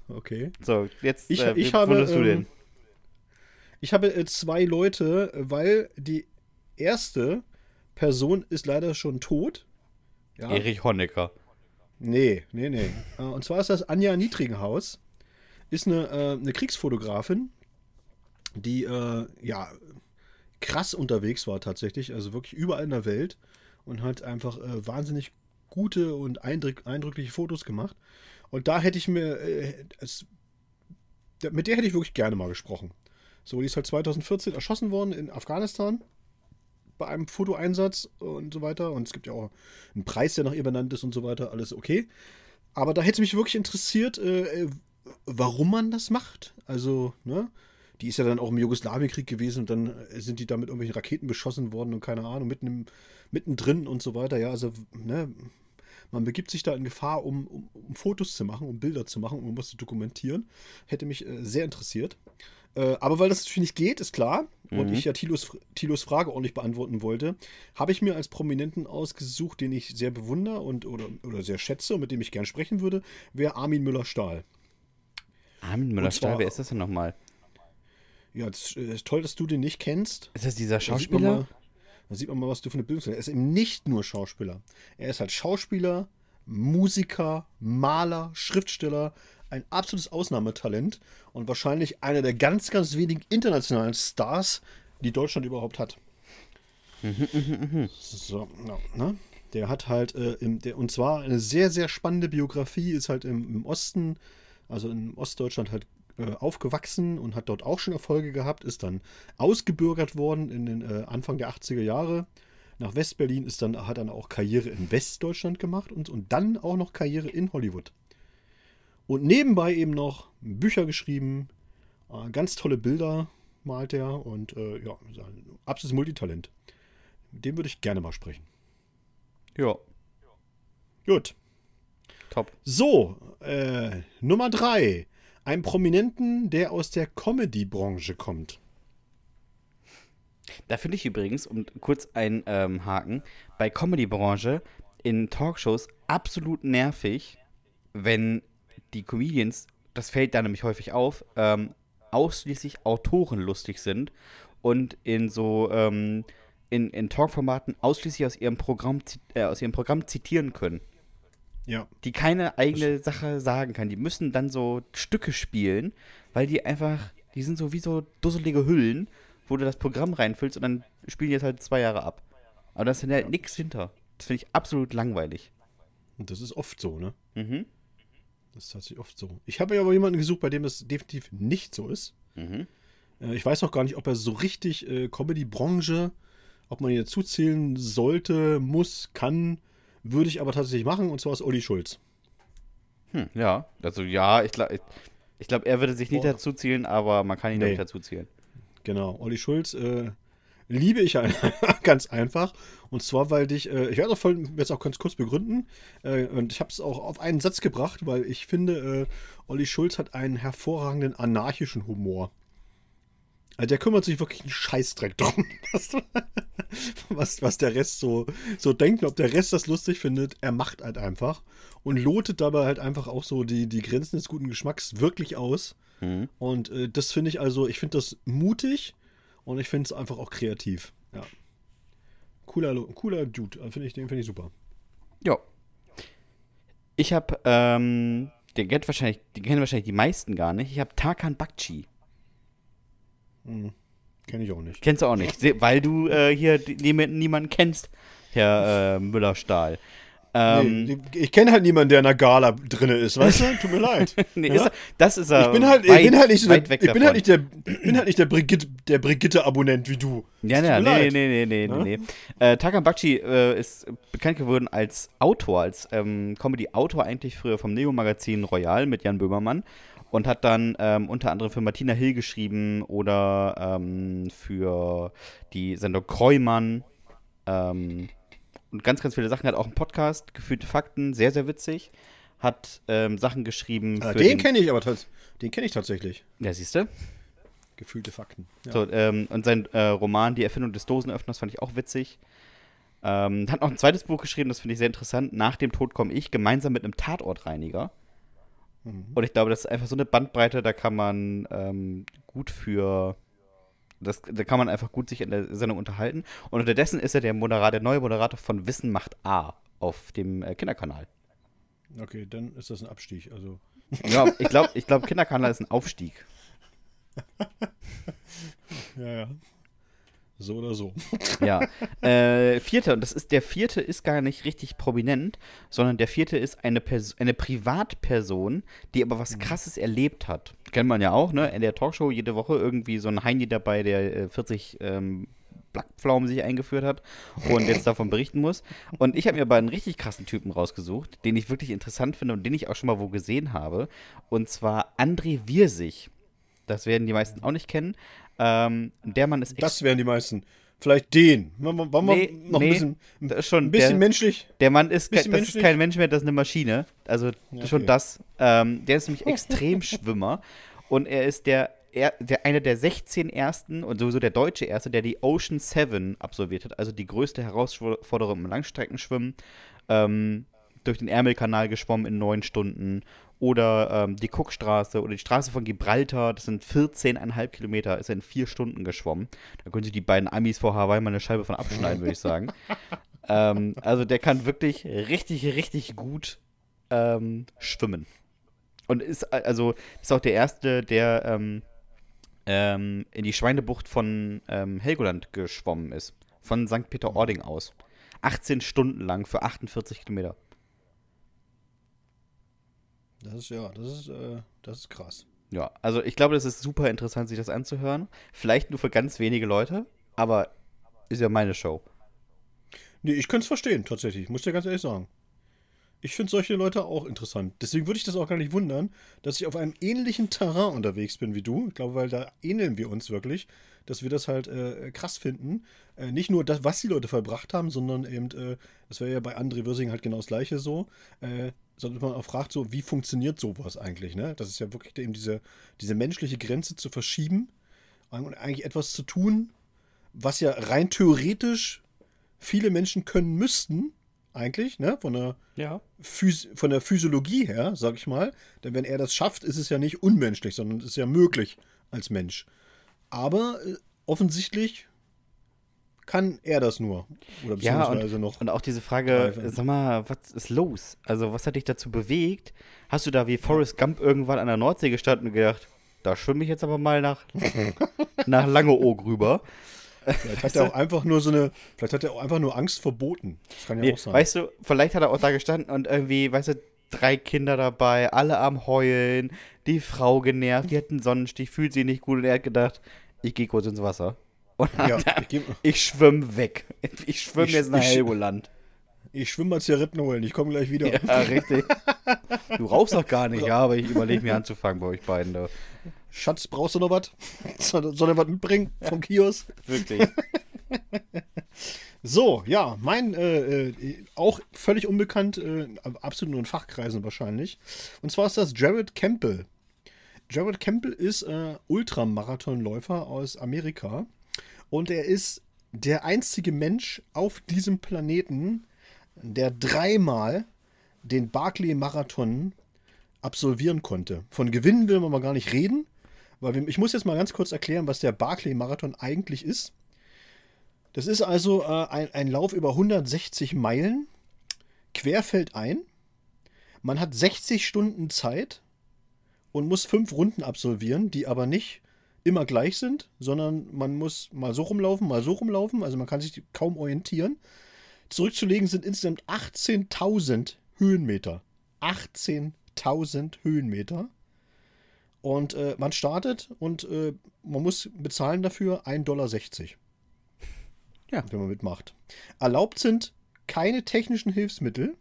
Okay. So, jetzt Ich- äh, ich habe, du ähm, den? Ich habe äh, zwei Leute, weil die erste Person ist leider schon tot. Ja. Erich Honecker. Nee, nee, nee. Äh, Und zwar ist das Anja Niedrigenhaus. Ist eine, äh, eine Kriegsfotografin, die äh, ja krass unterwegs war tatsächlich, also wirklich überall in der Welt und hat einfach äh, wahnsinnig gute und eindrück eindrückliche Fotos gemacht. Und da hätte ich mir, äh, es, mit der hätte ich wirklich gerne mal gesprochen. So, die ist halt 2014 erschossen worden in Afghanistan bei einem Fotoeinsatz und so weiter. Und es gibt ja auch einen Preis, der nach ihr benannt ist und so weiter. Alles okay. Aber da hätte mich wirklich interessiert, äh, äh, warum man das macht. Also, ne? Die ist ja dann auch im Jugoslawienkrieg gewesen und dann äh, sind die da mit irgendwelchen Raketen beschossen worden und keine Ahnung, mitten im, mittendrin und so weiter. Ja, also, ne? Man begibt sich da in Gefahr, um, um, um Fotos zu machen, um Bilder zu machen, um was zu dokumentieren. Hätte mich äh, sehr interessiert. Äh, aber weil das natürlich nicht geht, ist klar, und Mhm. ich ja Thilos, Thilos Frage ordentlich beantworten wollte, habe ich mir als Prominenten ausgesucht, den ich sehr bewundere und oder, oder sehr schätze und mit dem ich gern sprechen würde, wäre Armin Müller-Stahl. Armin Und Müller-Stahl, wer ist das denn nochmal? Ja, das äh, ist toll, dass du den nicht kennst. Ist das dieser Da sieht man Schauspieler? mal- Da sieht man mal, was du für eine Bildung hast. Er ist eben nicht nur Schauspieler. Er ist halt Schauspieler, Musiker, Maler, Schriftsteller, ein absolutes Ausnahmetalent und wahrscheinlich einer der ganz, ganz wenigen internationalen Stars, die Deutschland überhaupt hat. So, ja, ne? Der hat halt, äh, im, der, und zwar eine sehr, sehr spannende Biografie, ist halt im, im Osten, also in Ostdeutschland halt äh, aufgewachsen und hat dort auch schon Erfolge gehabt, ist dann ausgebürgert worden in den äh, Anfang der 80er Jahre. Nach Westberlin ist dann, hat dann auch Karriere in Westdeutschland gemacht und, und dann auch noch Karriere in Hollywood. Und nebenbei eben noch Bücher geschrieben, äh, ganz tolle Bilder malt er und äh, ja, absolutes Multitalent. Mit dem würde ich gerne mal sprechen. Ja, Gut. top. So, äh, Nummer drei. Ein Prominenten, der aus der Comedy-Branche kommt. Da finde ich übrigens, um kurz ein ähm, Haken, bei Comedy-Branche in Talkshows absolut nervig, wenn die Comedians, das fällt da nämlich häufig auf, ähm, ausschließlich Autoren lustig sind und in so ähm, in, in Talkformaten ausschließlich aus ihrem Programm äh, aus ihrem Programm zitieren können. Ja. Die keine eigene Sache sagen kann. Die müssen dann so Stücke spielen, weil die einfach, die sind so wie so dusselige Hüllen, wo du das Programm reinfüllst und dann spielen die jetzt halt zwei Jahre ab. Aber da ist dann halt nichts hinter. Das finde ich absolut langweilig. Und das ist oft so, ne? Mhm. Das ist tatsächlich oft so. Ich habe ja aber jemanden gesucht, bei dem das definitiv nicht so ist. Mhm. Äh, ich weiß auch gar nicht, ob er so richtig äh, Comedy-Branche, ob man ihn dazu zählen sollte, muss, kann, würde ich aber tatsächlich machen. Und zwar ist Olli Schulz. Hm, ja, also ja, ich glaube, ich, ich glaub, er würde sich nicht Boah. dazu zählen, aber man kann ihn Nee. nicht dazu zählen. Genau, Olli Schulz äh, liebe ich ganz einfach. Und zwar, weil dich, äh, ich werde das voll jetzt auch ganz kurz begründen. Äh, und ich habe es auch auf einen Satz gebracht, weil ich finde, äh, Olli Schulz hat einen hervorragenden anarchischen Humor. Also der kümmert sich wirklich einen Scheißdreck drum, was, was, was der Rest so, so denkt, und ob der Rest das lustig findet. Er macht halt einfach und lotet dabei halt einfach auch so die, die Grenzen des guten Geschmacks wirklich aus. Mhm. Und äh, das finde ich also, ich finde das mutig und ich finde es einfach auch kreativ. Ja. Cooler, cooler Dude, äh, finde ich, den finde ich super. Ja. Ich habe, ähm, den kennt wahrscheinlich, den kennen wahrscheinlich die meisten gar nicht. Ich habe Tarkan Bakci. Kenne ich auch nicht. Kennst du auch nicht, weil du äh, hier niemanden, niemanden kennst, Herr äh, Müller-Stahl. Ähm, nee, ich kenne halt niemanden, der in einer Gala drinne ist, weißt du? Tut mir leid. nee, ja? ist, er- das ist er. ich bin halt, ich weit, bin halt nicht so der, ich bin halt nicht der, bin halt nicht der Brigitte, der Brigitte-Abonnent wie du. Ja, ja, nee, nee, nee, nee, Ne? nee, nee. Äh, Tarkan Bakci äh, ist bekannt geworden als Autor, als ähm, Comedy-Autor eigentlich früher vom Neo-Magazin Royal mit Jan Böhmermann und hat dann ähm, unter anderem für Martina Hill geschrieben oder ähm, für die Sendung Kreumann ähm, und ganz, ganz viele Sachen. Hat auch einen Podcast, Gefühlte Fakten, sehr, sehr witzig. Hat ähm, Sachen geschrieben Ah, für den kenne ich aber den kenne ich tatsächlich. Ja, siehst du? Gefühlte Fakten. Ja. So, ähm, und sein äh, Roman Die Erfindung des Dosenöffners fand ich auch witzig. Ähm, hat noch ein zweites Buch geschrieben, das finde ich sehr interessant. Nach dem Tod komme ich, gemeinsam mit einem Tatortreiniger. Und ich glaube, das ist einfach so eine Bandbreite, da kann man ähm, gut für. Das, da kann man einfach gut sich in der Sendung unterhalten. Und unterdessen ist er der, Moderator, der neue Moderator von Wissen macht A auf dem äh, Kinderkanal. Okay, dann ist das ein Abstieg. Also Ja, ich glaube, ich glaub, Kinderkanal ist ein Aufstieg. ja, ja. So oder so. Ja. Äh, vierte, und das ist, der vierte ist gar nicht richtig prominent, sondern der vierte ist eine, Pers eine Privatperson, die aber was krasses erlebt hat. Kennt man ja auch, ne? In der Talkshow jede Woche irgendwie so ein Heini dabei, der äh, 40 ähm, Blackpflaumen sich eingeführt hat und jetzt davon berichten muss. Und ich habe mir aber einen richtig krassen Typen rausgesucht, den ich wirklich interessant finde und den ich auch schon mal wo gesehen habe. Und zwar André Wirsig. Das werden die meisten auch nicht kennen. Ähm, der Mann ist Das wären die meisten. Vielleicht den. Wollen wir, Nee, noch nee, ein bisschen, schon ein bisschen der, menschlich? der Mann ist, kein, das ist kein Mensch mehr, das ist eine Maschine. Also schon okay. das. Ähm, der ist nämlich Extremschwimmer und er ist der, er, der einer der 16 ersten und sowieso der deutsche erste, der die Ocean 7 absolviert hat, also die größte Herausforderung im Langstreckenschwimmen. Ähm, durch den Ärmelkanal geschwommen in neun Stunden oder ähm, die Cookstraße oder die Straße von Gibraltar, das sind 14,5 Kilometer, ist er in vier Stunden geschwommen. Da können sich die beiden Amis vor Hawaii mal eine Scheibe von abschneiden, würde ich sagen. ähm, also der kann wirklich richtig, richtig gut ähm, schwimmen. Und ist äh, also ist auch der Erste, der ähm, ähm, in die Schweinebucht von ähm, Helgoland geschwommen ist. Von St. Peter-Ording aus. 18 Stunden lang für 48 Kilometer. Das ist ja, das ist, äh, das ist krass. Ja, also ich glaube, das ist super interessant, sich das anzuhören. Vielleicht nur für ganz wenige Leute, aber ist ja meine Show. Nee, ich könnte es verstehen, tatsächlich. Muss dir ganz ehrlich sagen. Ich finde solche Leute auch interessant. Deswegen würde ich das auch gar nicht wundern, dass ich auf einem ähnlichen Terrain unterwegs bin wie du. Ich glaube, weil da ähneln wir uns wirklich. dass wir das halt äh, krass finden. Äh, nicht nur das, was die Leute verbracht haben, sondern eben, äh, das wäre ja bei André Würsing halt genau das gleiche so, äh, sondern man auch fragt so, wie funktioniert sowas eigentlich, ne? Das ist ja wirklich eben diese, diese menschliche Grenze zu verschieben und eigentlich etwas zu tun, was ja rein theoretisch viele Menschen können müssten, eigentlich, ne? Von der, Ja. Von der Physiologie her, sag ich mal. Denn wenn er das schafft, ist es ja nicht unmenschlich, sondern es ist ja möglich als Mensch. Aber äh, offensichtlich kann er das nur. Oder Ja, beziehungsweise und, noch. und auch diese Frage, greifen. sag mal, was ist los? Also, was hat dich dazu bewegt? Hast du da wie Forrest Gump irgendwann an der Nordsee gestanden und gedacht, da schwimme ich jetzt aber mal nach, nach Langeoog rüber? Vielleicht hat er auch einfach nur so eine. Vielleicht hat er auch einfach nur Angst vor Booten. Das kann ja Nee, auch sein. weißt du, vielleicht hat er auch da gestanden und irgendwie, weißt du, drei Kinder dabei, alle am Heulen, die Frau genervt, die hat einen Sonnenstich, fühlt sich nicht gut und er hat gedacht, ich gehe kurz ins Wasser. Und ja, hat, ich, ich schwimme weg. Ich schwimme jetzt nach ich- Helgoland. ich schwimme mal Zigaretten holen. Ich komme gleich wieder. Ja, richtig. Du rauchst doch gar nicht, ja, aber ich überlege mir anzufangen bei euch beiden. Da. Schatz, brauchst du noch was? Soll, soll er was mitbringen vom Kiosk? Wirklich. So, ja, mein äh, äh, auch völlig unbekannt, äh, absolut nur in Fachkreisen wahrscheinlich. Und zwar ist das Jared Campbell. Jared Campbell ist äh, Ultramarathonläufer aus Amerika und er ist der einzige Mensch auf diesem Planeten, der dreimal den Barclay-Marathon absolvieren konnte. Von Gewinnen will man mal gar nicht reden, weil wir, ich muss jetzt mal ganz kurz erklären, was der Barclay-Marathon eigentlich ist. Das ist also äh, ein, ein Lauf über 160 Meilen, querfeldein. Man hat 60 Stunden Zeit und muss fünf Runden absolvieren, die aber nicht immer gleich sind, sondern man muss mal so rumlaufen, mal so rumlaufen. Also man kann sich kaum orientieren. Zurückzulegen sind insgesamt 18.000 Höhenmeter. 18.000 Höhenmeter. Und äh, man startet und äh, man muss bezahlen dafür 1,60 Dollar. Ja. Wenn man mitmacht. Erlaubt sind keine technischen Hilfsmittel.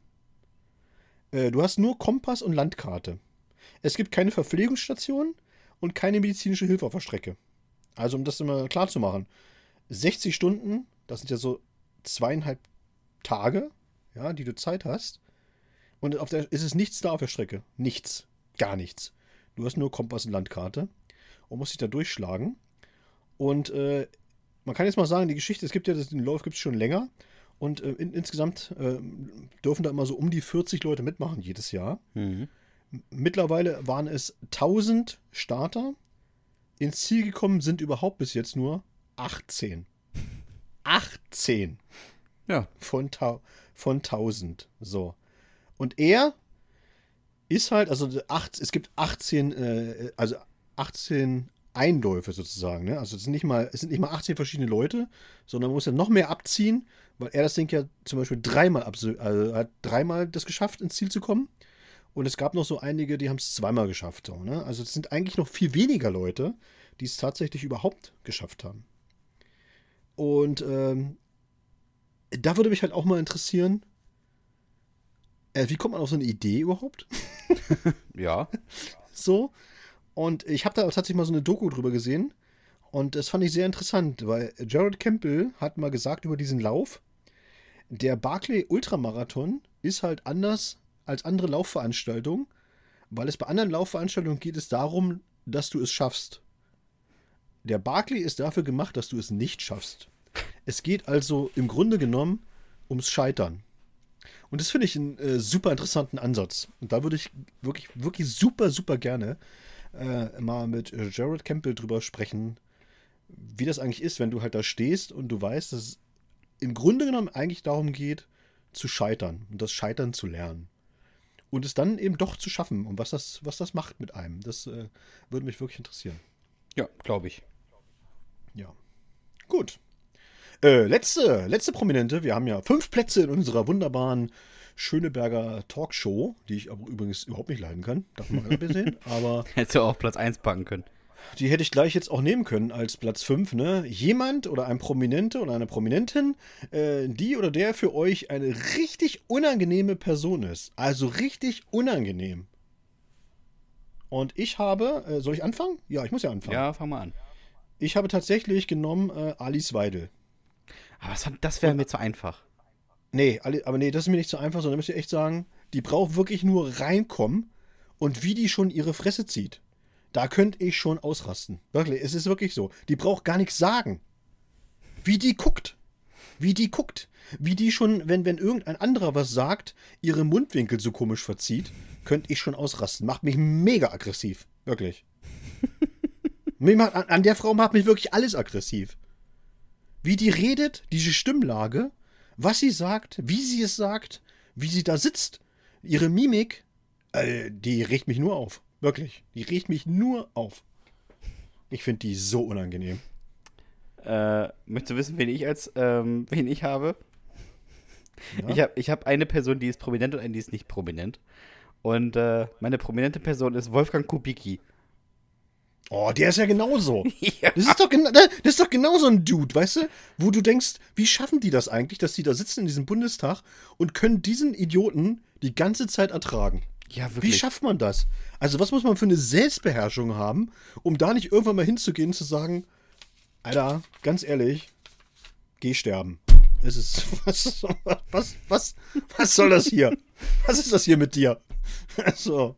Äh, du hast nur Kompass und Landkarte. Es gibt keine Verpflegungsstation und keine medizinische Hilfe auf der Strecke. Also, um das immer klar zu machen: 60 Stunden, das sind ja so zweieinhalb Tage, ja, die du Zeit hast. Und auf der, ist es nichts da auf der Strecke. Nichts. Gar nichts. Du hast nur Kompass und Landkarte und musst dich da durchschlagen. Und äh, man kann jetzt mal sagen, die Geschichte, es gibt ja den Lauf gibt es schon länger. Und äh, in, insgesamt äh, dürfen da immer so um die 40 Leute mitmachen jedes Jahr. Mhm. Mittlerweile waren es 1000 Starter. Ins Ziel gekommen sind überhaupt bis jetzt nur 18. 18 Ja. von, von 1000. So. Und er ist halt, also acht, es gibt 18, äh, also 18 Einläufe sozusagen. Ne? Also es sind, nicht mal, es sind nicht mal 18 verschiedene Leute, sondern man muss ja noch mehr abziehen, weil er das Ding ja zum Beispiel dreimal, also hat dreimal das geschafft, ins Ziel zu kommen. Und es gab noch so einige, die haben es zweimal geschafft. So, ne? Also es sind eigentlich noch viel weniger Leute, die es tatsächlich überhaupt geschafft haben. Und ähm, da würde mich halt auch mal interessieren, äh, wie kommt man auf so eine Idee überhaupt? Ja. So. Und ich habe da tatsächlich mal so eine Doku drüber gesehen. Und das fand ich sehr interessant, weil Jared Campbell hat mal gesagt über diesen Lauf, der Barclay Ultramarathon ist halt anders als andere Laufveranstaltungen, weil es bei anderen Laufveranstaltungen geht es darum, dass du es schaffst. Der Barclay ist dafür gemacht, dass du es nicht schaffst. Es geht also im Grunde genommen ums Scheitern. Und das finde ich einen äh, super interessanten Ansatz. Und da würde ich wirklich, wirklich super, super gerne äh, mal mit äh, Jared Campbell drüber sprechen, wie das eigentlich ist, wenn du halt da stehst und du weißt, dass es im Grunde genommen eigentlich darum geht, zu scheitern und das Scheitern zu lernen. Und es dann eben doch zu schaffen und was das, was das macht mit einem. Das äh, würde mich wirklich interessieren. Ja, glaube ich. Ja. Gut. Äh, letzte, letzte Prominente. Wir haben ja fünf Plätze in unserer wunderbaren Schöneberger Talkshow, die ich aber übrigens überhaupt nicht leiden kann. Darf man mal sehen. Aber Hättest du auch Platz 1 packen können. Die hätte ich gleich jetzt auch nehmen können als Platz 5. Ne? Jemand oder ein Prominente oder eine Prominentin, äh, die oder der für euch eine richtig unangenehme Person ist. Also richtig unangenehm. Und ich habe, äh, soll ich anfangen? Ja, ich muss ja anfangen. Ja, fang mal an. Ich habe tatsächlich genommen äh, Alice Weidel. Aber das, das wäre mir zu einfach. Nee, aber nee, das ist mir nicht so einfach, sondern müsst ihr echt sagen, die braucht wirklich nur reinkommen und wie die schon ihre Fresse zieht. Da könnte ich schon ausrasten. Wirklich, es ist wirklich so. Die braucht gar nichts sagen. Wie die guckt. Wie die guckt. Wie die schon, wenn, wenn irgendein anderer was sagt, ihre Mundwinkel so komisch verzieht, könnte ich schon ausrasten. Macht mich mega aggressiv. Wirklich. macht, an, an der Frau macht mich wirklich alles aggressiv. Wie die redet, diese Stimmlage, was sie sagt, wie sie es sagt, wie sie da sitzt, ihre Mimik, äh, die regt mich nur auf. Wirklich. Die regt mich nur auf. Ich finde die so unangenehm. Äh, möchtest du wissen, wen ich als, ähm, wen ich habe? Ja? Ich habe ich hab eine Person, die ist prominent und eine, die ist nicht prominent. Und äh, meine prominente Person ist Wolfgang Kubicki. Oh, der ist ja genauso. ja. Das, ist doch das ist doch genau so ein Dude, weißt du? Wo du denkst, wie schaffen die das eigentlich, dass die da sitzen in diesem Bundestag und können diesen Idioten die ganze Zeit ertragen? Ja, wirklich. Wie schafft man das? Also, was muss man für eine Selbstbeherrschung haben, um da nicht irgendwann mal hinzugehen und zu sagen, Alter, ganz ehrlich, geh sterben. Es ist. Was, was, was, was soll das hier? Was ist das hier mit dir? Also.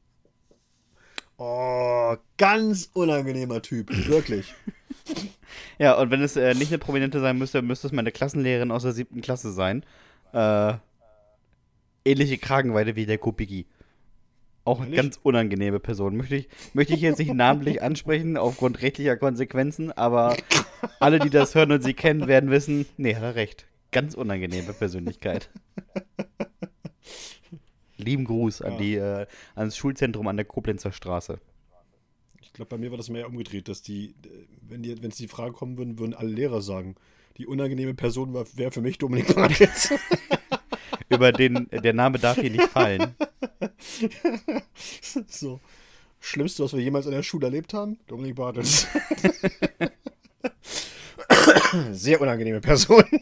Oh, ganz unangenehmer Typ, wirklich. Ja, und wenn es äh, nicht eine Prominente sein müsste, müsste es meine Klassenlehrerin aus der siebten Klasse sein. Äh, ähnliche Kragenweite wie der Kupiki. Auch eine ganz unangenehme Person. Möchte ich, möchte ich jetzt nicht namentlich ansprechen, aufgrund rechtlicher Konsequenzen, aber alle, die das hören und sie kennen, werden wissen, nee, hat er recht. Ganz unangenehme Persönlichkeit. Lieben Gruß an, die, äh, ans Schulzentrum an der Koblenzer Straße. Ich glaube, bei mir war das mehr umgedreht, dass die, wenn die, wenn es die Frage kommen würden, würden alle Lehrer sagen, die unangenehme Person wäre für mich Dominik Bartels. Über den, der Name darf hier nicht fallen. So. Schlimmste, was wir jemals in der Schule erlebt haben? Dominik Bartels. Sehr unangenehme Person.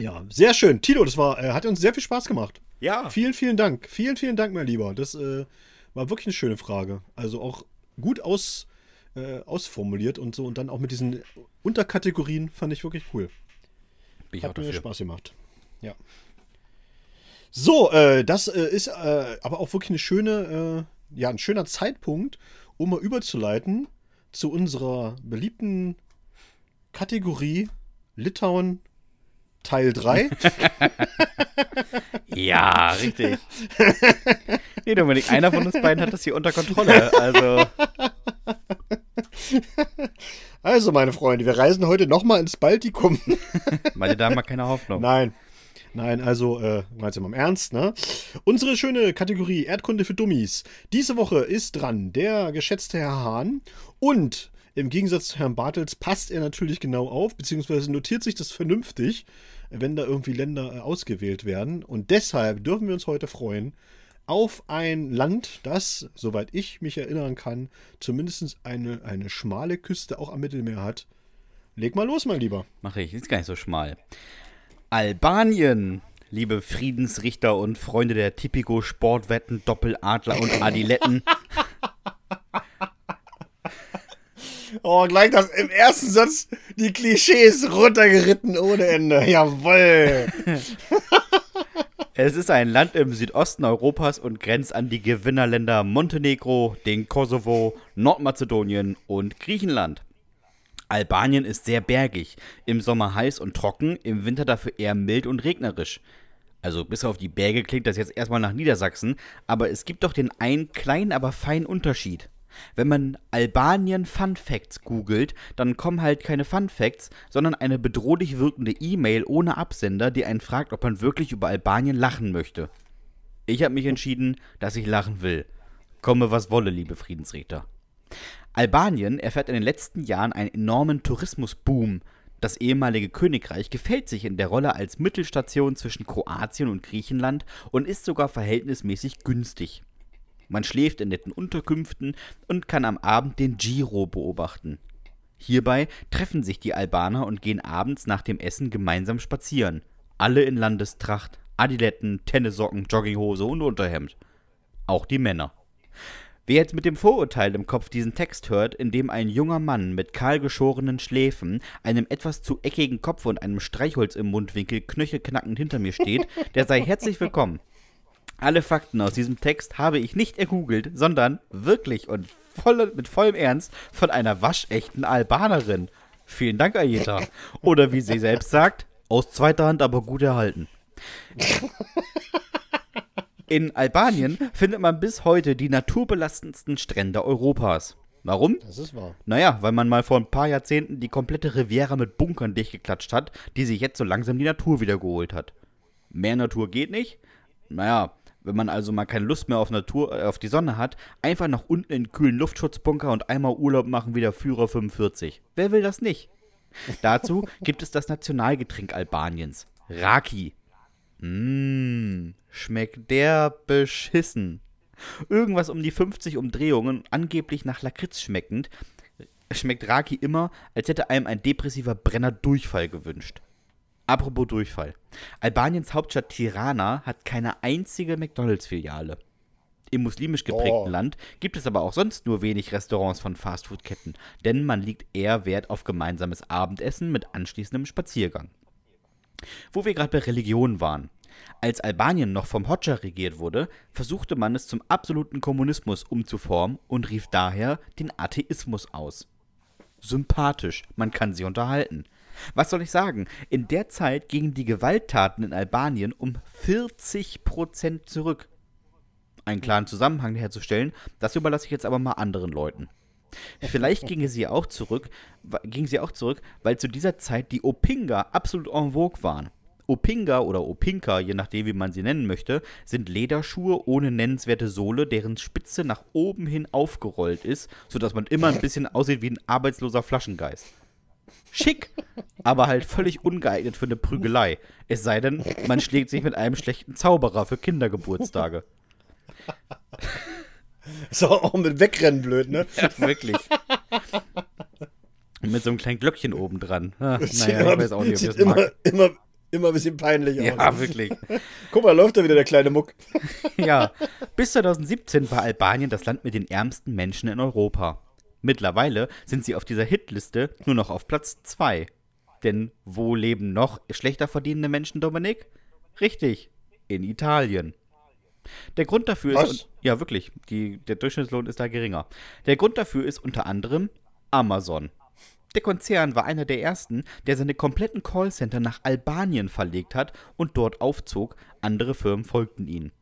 Ja, sehr schön. Tilo, das war, äh, hat uns sehr viel Spaß gemacht. Ja. Vielen, vielen Dank. Vielen, vielen Dank, mein Lieber. Das äh, war wirklich eine schöne Frage. Also auch gut aus, äh, ausformuliert und so. Und dann auch mit diesen Unterkategorien fand ich wirklich cool. Bin ich hat mir Spaß gemacht. Ja. So, äh, das äh, ist äh, aber auch wirklich eine schöne, äh, ja, ein schöner Zeitpunkt, um mal überzuleiten zu unserer beliebten Kategorie Litauen Teil 3. ja, richtig. Nee, Dominik, einer von uns beiden hat das hier unter Kontrolle. Also. Also, meine Freunde, wir reisen heute nochmal ins Baltikum. Meine Damen, mal keine Hoffnung. Nein. Nein, also, äh, mal im Ernst, ne? Unsere schöne Kategorie Erdkunde für Dummies. Diese Woche ist dran der geschätzte Herr Hahn und im Gegensatz zu Herrn Bartels passt er natürlich genau auf, beziehungsweise notiert sich das vernünftig, wenn da irgendwie Länder äh, ausgewählt werden. Und deshalb dürfen wir uns heute freuen auf ein Land, das, soweit ich mich erinnern kann, zumindest eine, eine schmale Küste auch am Mittelmeer hat. Leg mal los, mein Lieber. Mache ich, ist gar nicht so schmal. Albanien, liebe Friedensrichter und Freunde der Tipico Sportwetten, Doppeladler und Adiletten. Oh, gleich das im ersten Satz die Klischees runtergeritten ohne Ende. Jawoll. Es ist ein Land im Südosten Europas und grenzt an die Gewinnerländer Montenegro, den Kosovo, Nordmazedonien und Griechenland. Albanien ist sehr bergig, im Sommer heiß und trocken, im Winter dafür eher mild und regnerisch. Also bis auf die Berge klingt das jetzt erstmal nach Niedersachsen, aber es gibt doch den einen kleinen, aber feinen Unterschied. Wenn man Albanien Fun Facts googelt, dann kommen halt keine Fun Facts, sondern eine bedrohlich wirkende E-Mail ohne Absender, die einen fragt, ob man wirklich über Albanien lachen möchte. Ich habe mich entschieden, dass ich lachen will. Komme was wolle, liebe Friedensrichter. Albanien erfährt in den letzten Jahren einen enormen Tourismusboom. Das ehemalige Königreich gefällt sich in der Rolle als Mittelstation zwischen Kroatien und Griechenland und ist sogar verhältnismäßig günstig. Man schläft in netten Unterkünften und kann am Abend den Giro beobachten. Hierbei treffen sich die Albaner und gehen abends nach dem Essen gemeinsam spazieren. Alle in Landestracht, Adiletten, Tennissocken, Jogginghose und Unterhemd. Auch die Männer. Wer jetzt mit dem Vorurteil im Kopf diesen Text hört, in dem ein junger Mann mit kahlgeschorenen Schläfen, einem etwas zu eckigen Kopf und einem Streichholz im Mundwinkel knöchelknackend hinter mir steht, der sei herzlich willkommen. Alle Fakten aus diesem Text habe ich nicht ergoogelt, sondern wirklich und voll, mit vollem Ernst von einer waschechten Albanerin. Vielen Dank, Ayeta. Oder wie sie selbst sagt, aus zweiter Hand aber gut erhalten. In Albanien findet man bis heute die naturbelastendsten Strände Europas. Warum? Das ist wahr. Naja, weil man mal vor ein paar Jahrzehnten die komplette Riviera mit Bunkern dichtgeklatscht hat, die sich jetzt so langsam die Natur wiedergeholt hat. Mehr Natur geht nicht? Naja, wenn man also mal keine Lust mehr auf Natur, äh, auf die Sonne hat, einfach nach unten in den kühlen Luftschutzbunker und einmal Urlaub machen wie der Führer 45. Wer will das nicht? Dazu gibt es das Nationalgetränk Albaniens, Raki. Mmm, schmeckt der beschissen. Irgendwas um die 50 Umdrehungen, angeblich nach Lakritz schmeckend, schmeckt Raki immer, als hätte einem ein depressiver Brenner Durchfall gewünscht. Apropos Durchfall. Albaniens Hauptstadt Tirana hat keine einzige McDonalds-Filiale. Im muslimisch geprägten Oh. Land gibt es aber auch sonst nur wenig Restaurants von Fastfood-Ketten, denn man legt eher Wert auf gemeinsames Abendessen mit anschließendem Spaziergang. Wo wir gerade bei Religion waren. Als Albanien noch vom Hoxha regiert wurde, versuchte man es zum absoluten Kommunismus umzuformen und rief daher den Atheismus aus. Sympathisch, man kann sie unterhalten. Was soll ich sagen? In der Zeit gingen die Gewalttaten in Albanien um 40% zurück. Einen klaren Zusammenhang herzustellen, das überlasse ich jetzt aber mal anderen Leuten. Vielleicht ginge sie auch zurück, ging sie auch zurück, weil zu dieser Zeit die Opinga absolut en vogue waren. Opinga oder Opinka, je nachdem wie man sie nennen möchte, sind Lederschuhe ohne nennenswerte Sohle, deren Spitze nach oben hin aufgerollt ist, sodass man immer ein bisschen aussieht wie ein arbeitsloser Flaschengeist. Schick, aber halt völlig ungeeignet für eine Prügelei. Es sei denn, man schlägt sich mit einem schlechten Zauberer für Kindergeburtstage. Ist auch mit Wegrennen blöd, ne? Ja, wirklich. Mit so einem kleinen Glöckchen oben dran. Ah, naja, immer- ich weiß auch nicht, ob ich das immer, mag. immer, immer ein bisschen peinlich aus. Ja, wirklich. Guck mal, läuft da wieder der kleine Muck. Ja. Bis 2017 war Albanien das Land mit den ärmsten Menschen in Europa. Mittlerweile sind sie auf dieser Hitliste nur noch auf Platz 2. Denn wo leben noch schlechter verdienende Menschen, Dominik? Richtig, in Italien. Der Grund dafür Was? ist. Ja, wirklich. Die, der Durchschnittslohn ist da geringer. Der Grund dafür ist unter anderem Amazon. Der Konzern war einer der ersten, der seine kompletten Callcenter nach Albanien verlegt hat und dort aufzog. Andere Firmen folgten ihnen.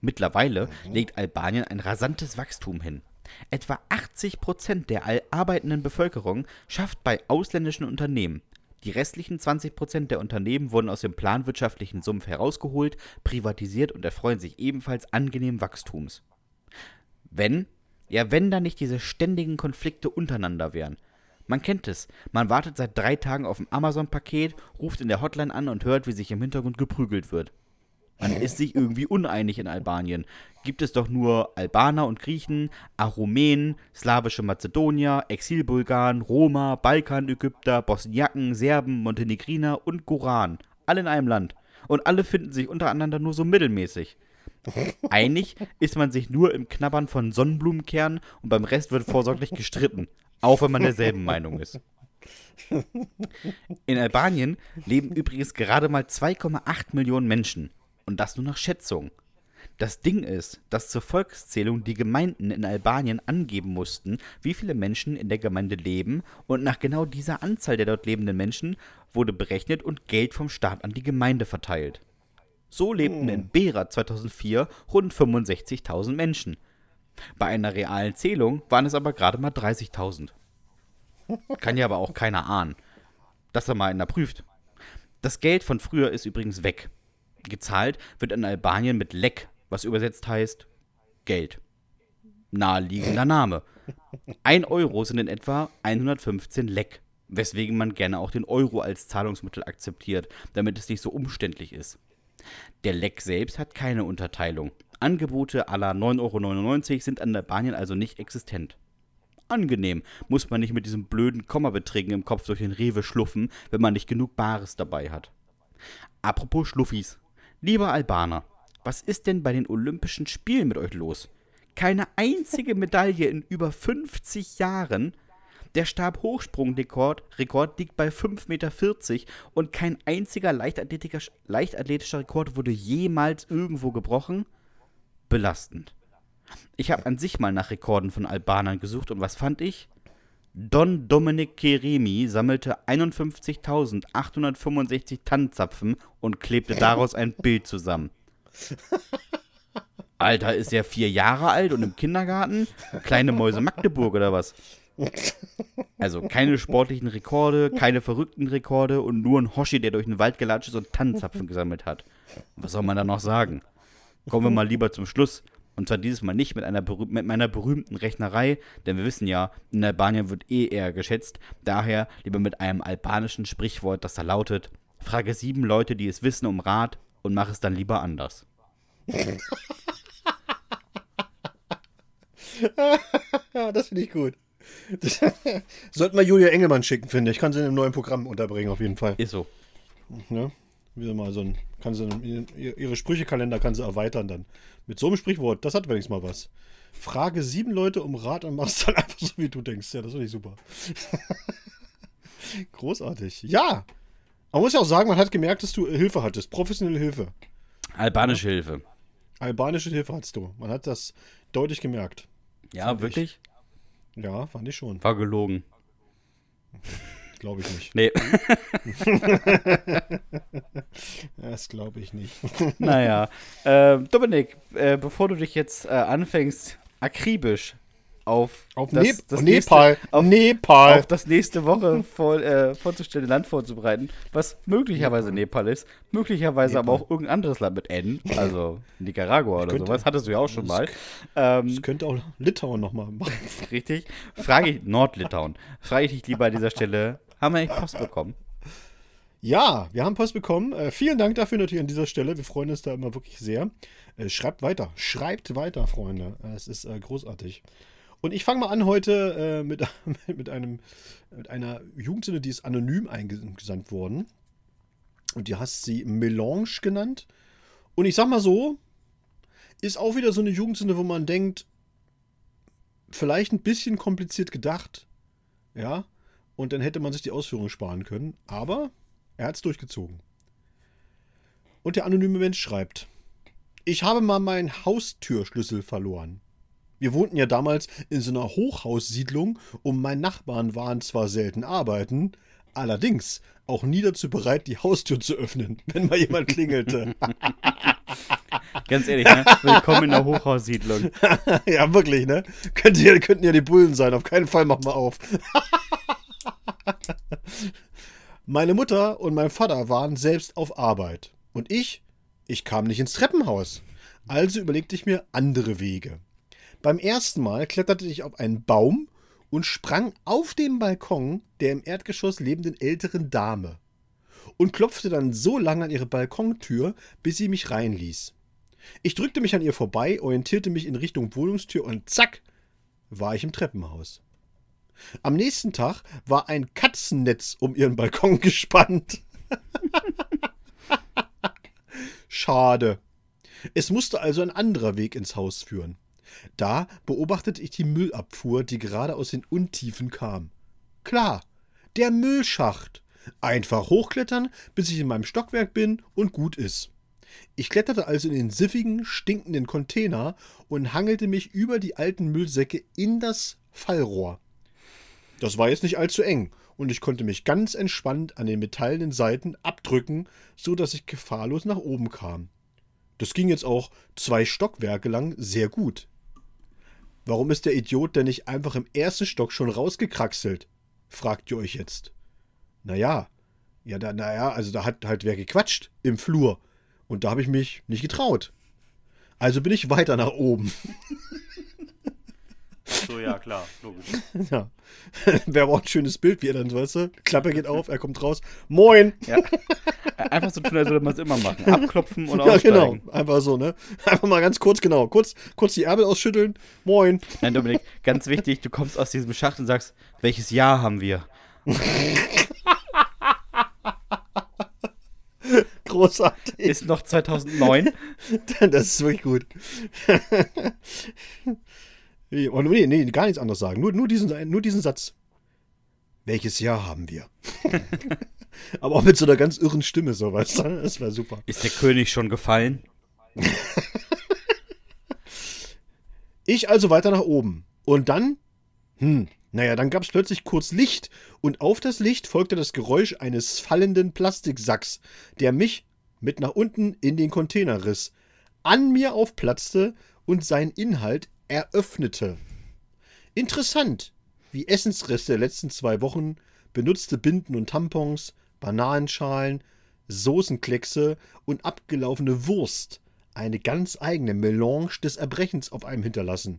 Mittlerweile legt Albanien ein rasantes Wachstum hin. Etwa 80 Prozent der arbeitenden Bevölkerung schafft bei ausländischen Unternehmen. Die restlichen 20 Prozent der Unternehmen wurden aus dem planwirtschaftlichen Sumpf herausgeholt, privatisiert und erfreuen sich ebenfalls angenehmen Wachstums. Wenn, ja, wenn da nicht diese ständigen Konflikte untereinander wären. Man kennt es. Man wartet seit drei Tagen auf ein Amazon-Paket, ruft in der Hotline an und hört, wie sich im Hintergrund geprügelt wird. Man ist sich irgendwie uneinig in Albanien. Gibt es doch nur Albaner und Griechen, Aromenen, slawische Mazedonier, Exilbulgaren, Roma, Balkan-Ägypter, Bosniaken, Serben, Montenegriner und Goran. Alle in einem Land. Und alle finden sich untereinander nur so mittelmäßig. Einig ist man sich nur im Knabbern von Sonnenblumenkernen und beim Rest wird vorsorglich gestritten. Auch wenn man derselben Meinung ist. In Albanien leben übrigens gerade mal 2,8 Millionen Menschen. Und das nur nach Schätzung. Das Ding ist, dass zur Volkszählung die Gemeinden in Albanien angeben mussten, wie viele Menschen in der Gemeinde leben, und nach genau dieser Anzahl der dort lebenden Menschen wurde berechnet und Geld vom Staat an die Gemeinde verteilt. So lebten in Bera 2004 rund 65.000 Menschen. Bei einer realen Zählung waren es aber gerade mal 30.000. Kann ja aber auch keiner ahnen. Dass er mal einer prüft. Das Geld von früher ist übrigens weg. Gezahlt wird in Albanien mit Lek, was übersetzt heißt Geld. Naheliegender Name. Ein Euro sind in etwa 115 Lek, weswegen man gerne auch den Euro als Zahlungsmittel akzeptiert, damit es nicht so umständlich ist. Der Lek selbst hat keine Unterteilung. Angebote la 9,99 Euro sind an Albanien also nicht existent. Angenehm, muss man nicht mit diesen blöden Kommabeträgen im Kopf durch den Rewe schluffen, wenn man nicht genug Bares dabei hat. Apropos Schluffis. Lieber Albaner, was ist denn bei den Olympischen Spielen mit euch los? Keine einzige Medaille in über 50 Jahren. Der Stabhochsprungrekord Rekord liegt bei 5,40 Meter und kein einziger leichtathletischer, leichtathletischer Rekord wurde jemals irgendwo gebrochen. Belastend. Ich habe an sich mal nach Rekorden von Albanern gesucht und was fand ich? Don Dominic Keremi sammelte 51.865 Tannenzapfen und klebte daraus ein Bild zusammen. Alter, ist er vier Jahre alt und im Kindergarten? Kleine Mäuse Magdeburg oder was? Also keine sportlichen Rekorde, keine verrückten Rekorde und nur ein Hoshi, der durch den Wald gelatscht ist und Tannenzapfen gesammelt hat. Was soll man da noch sagen? Kommen wir mal lieber zum Schluss. Und zwar dieses Mal nicht mit, einer mit meiner berühmten Rechnerei, denn wir wissen ja, in Albanien wird eh eher geschätzt. Daher lieber mit einem albanischen Sprichwort, das da lautet: Frage sieben Leute, die es wissen, um Rat und mach es dann lieber anders. das finde ich gut. Das, sollten wir Julia Engelmann schicken, finde ich. Kann sie in einem neuen Programm unterbringen, auf jeden Fall. Ist so. Ja, wieder mal so ein, kann sie, ihre Sprüchekalender kann sie erweitern dann. Mit so einem Sprichwort, das hat wenigstens mal was. Frage sieben Leute um Rat und machst dann einfach so, wie du denkst. Ja, das finde ich super. Großartig. Ja. Man muss ja auch sagen, man hat gemerkt, dass du Hilfe hattest. Professionelle Hilfe. Albanische Hilfe. Albanische Hilfe hattest du. Man hat das deutlich gemerkt. Ja, wirklich? Ich. Ja, fand ich schon. War gelogen. Glaube ich nicht. Nee. das glaube ich nicht. Naja. Äh, Dominik, äh, bevor du dich jetzt äh, anfängst, akribisch auf, auf das, Nep das Nepal. Nächste, auf, Nepal. Auf das nächste Woche vor, äh, vorzustellen, Land vorzubereiten, was möglicherweise Nepal, Nepal ist, möglicherweise Nepal. aber auch irgendein anderes Land mit N, also Nicaragua oder könnte, sowas, hattest du ja auch schon mal. Ähm, das könnte auch Litauen nochmal machen. Richtig. Frage ich, Nordlitauen, frage ich dich lieber an dieser Stelle, haben wir eigentlich Post bekommen? Ja, wir haben Post bekommen. Äh, vielen Dank dafür natürlich an dieser Stelle. Wir freuen uns da immer wirklich sehr. Äh, schreibt weiter. Schreibt weiter, Freunde. Äh, es ist äh, großartig. Und ich fange mal an heute äh, mit, mit, einem, mit einer Jugendsünde, die ist anonym eingesandt worden. Und die hast sie Melange genannt. Und ich sag mal so, ist auch wieder so eine Jugendsünde, wo man denkt, vielleicht ein bisschen kompliziert gedacht. Ja. Und dann hätte man sich die Ausführung sparen können. Aber er hat es durchgezogen. Und der anonyme Mensch schreibt: Ich habe mal meinen Haustürschlüssel verloren. Wir wohnten ja damals in so einer Hochhaussiedlung und mein Nachbarn waren zwar selten arbeiten, allerdings auch nie dazu bereit, die Haustür zu öffnen, wenn mal jemand klingelte. Ganz ehrlich, ne? Willkommen in der Hochhaussiedlung. ja, wirklich, ne? Könnten ja, könnten ja die Bullen sein, auf keinen Fall mach mal auf. Meine Mutter und mein Vater waren selbst auf Arbeit. Und ich, ich kam nicht ins Treppenhaus. Also überlegte ich mir andere Wege. Beim ersten Mal kletterte ich auf einen Baum und sprang auf den Balkon der im Erdgeschoss lebenden älteren Dame und klopfte dann so lange an ihre Balkontür, bis sie mich reinließ. Ich drückte mich an ihr vorbei, orientierte mich in Richtung Wohnungstür und zack, war ich im Treppenhaus. Am nächsten Tag war ein Katzennetz um ihren Balkon gespannt. Schade. Es musste also ein anderer Weg ins Haus führen. Da beobachtete ich die Müllabfuhr, die gerade aus den Untiefen kam. Klar, der Müllschacht. Einfach hochklettern, bis ich in meinem Stockwerk bin und gut ist. Ich kletterte also in den siffigen, stinkenden Container und hangelte mich über die alten Müllsäcke in das Fallrohr. Das war jetzt nicht allzu eng und ich konnte mich ganz entspannt an den metallenen Seiten abdrücken, so dass ich gefahrlos nach oben kam. Das ging jetzt auch zwei Stockwerke lang sehr gut. Warum ist der Idiot denn nicht einfach im ersten Stock schon rausgekraxelt? fragt ihr euch jetzt. Naja, ja, da, naja, also da hat halt wer gequatscht im Flur. Und da habe ich mich nicht getraut. Also bin ich weiter nach oben. So, ja, klar, logisch. Ja. Wäre auch ein schönes Bild, wie er dann, weißt du, Klappe geht auf, er kommt raus. Moin! Ja. Einfach so tun, als würde man es immer machen. Abklopfen und aussteigen. Ja, genau. Einfach so, ne? Einfach mal ganz kurz, genau. Kurz, kurz die Ärmel ausschütteln. Moin! Nein, Dominik, ganz wichtig, du kommst aus diesem Schacht und sagst, welches Jahr haben wir? großartig. Ist noch 2009. Das ist wirklich gut. Nee, oh, nee, nee, gar nichts anderes sagen. Nur, nur, diesen, nur diesen Satz. Welches Jahr haben wir? Aber auch mit so einer ganz irren Stimme, so weißt du? Das war super. Ist der König schon gefallen? Ich also weiter nach oben. Und dann, hm, naja, dann gab es plötzlich kurz Licht und auf das Licht folgte das Geräusch eines fallenden Plastiksacks, der mich mit nach unten in den Container riss, an mir aufplatzte und seinen Inhalt eröffnete. Interessant, wie Essensreste der letzten zwei Wochen, benutzte Binden und Tampons, Bananenschalen, Soßenkleckse und abgelaufene Wurst eine ganz eigene Melange des Erbrechens auf einem hinterlassen.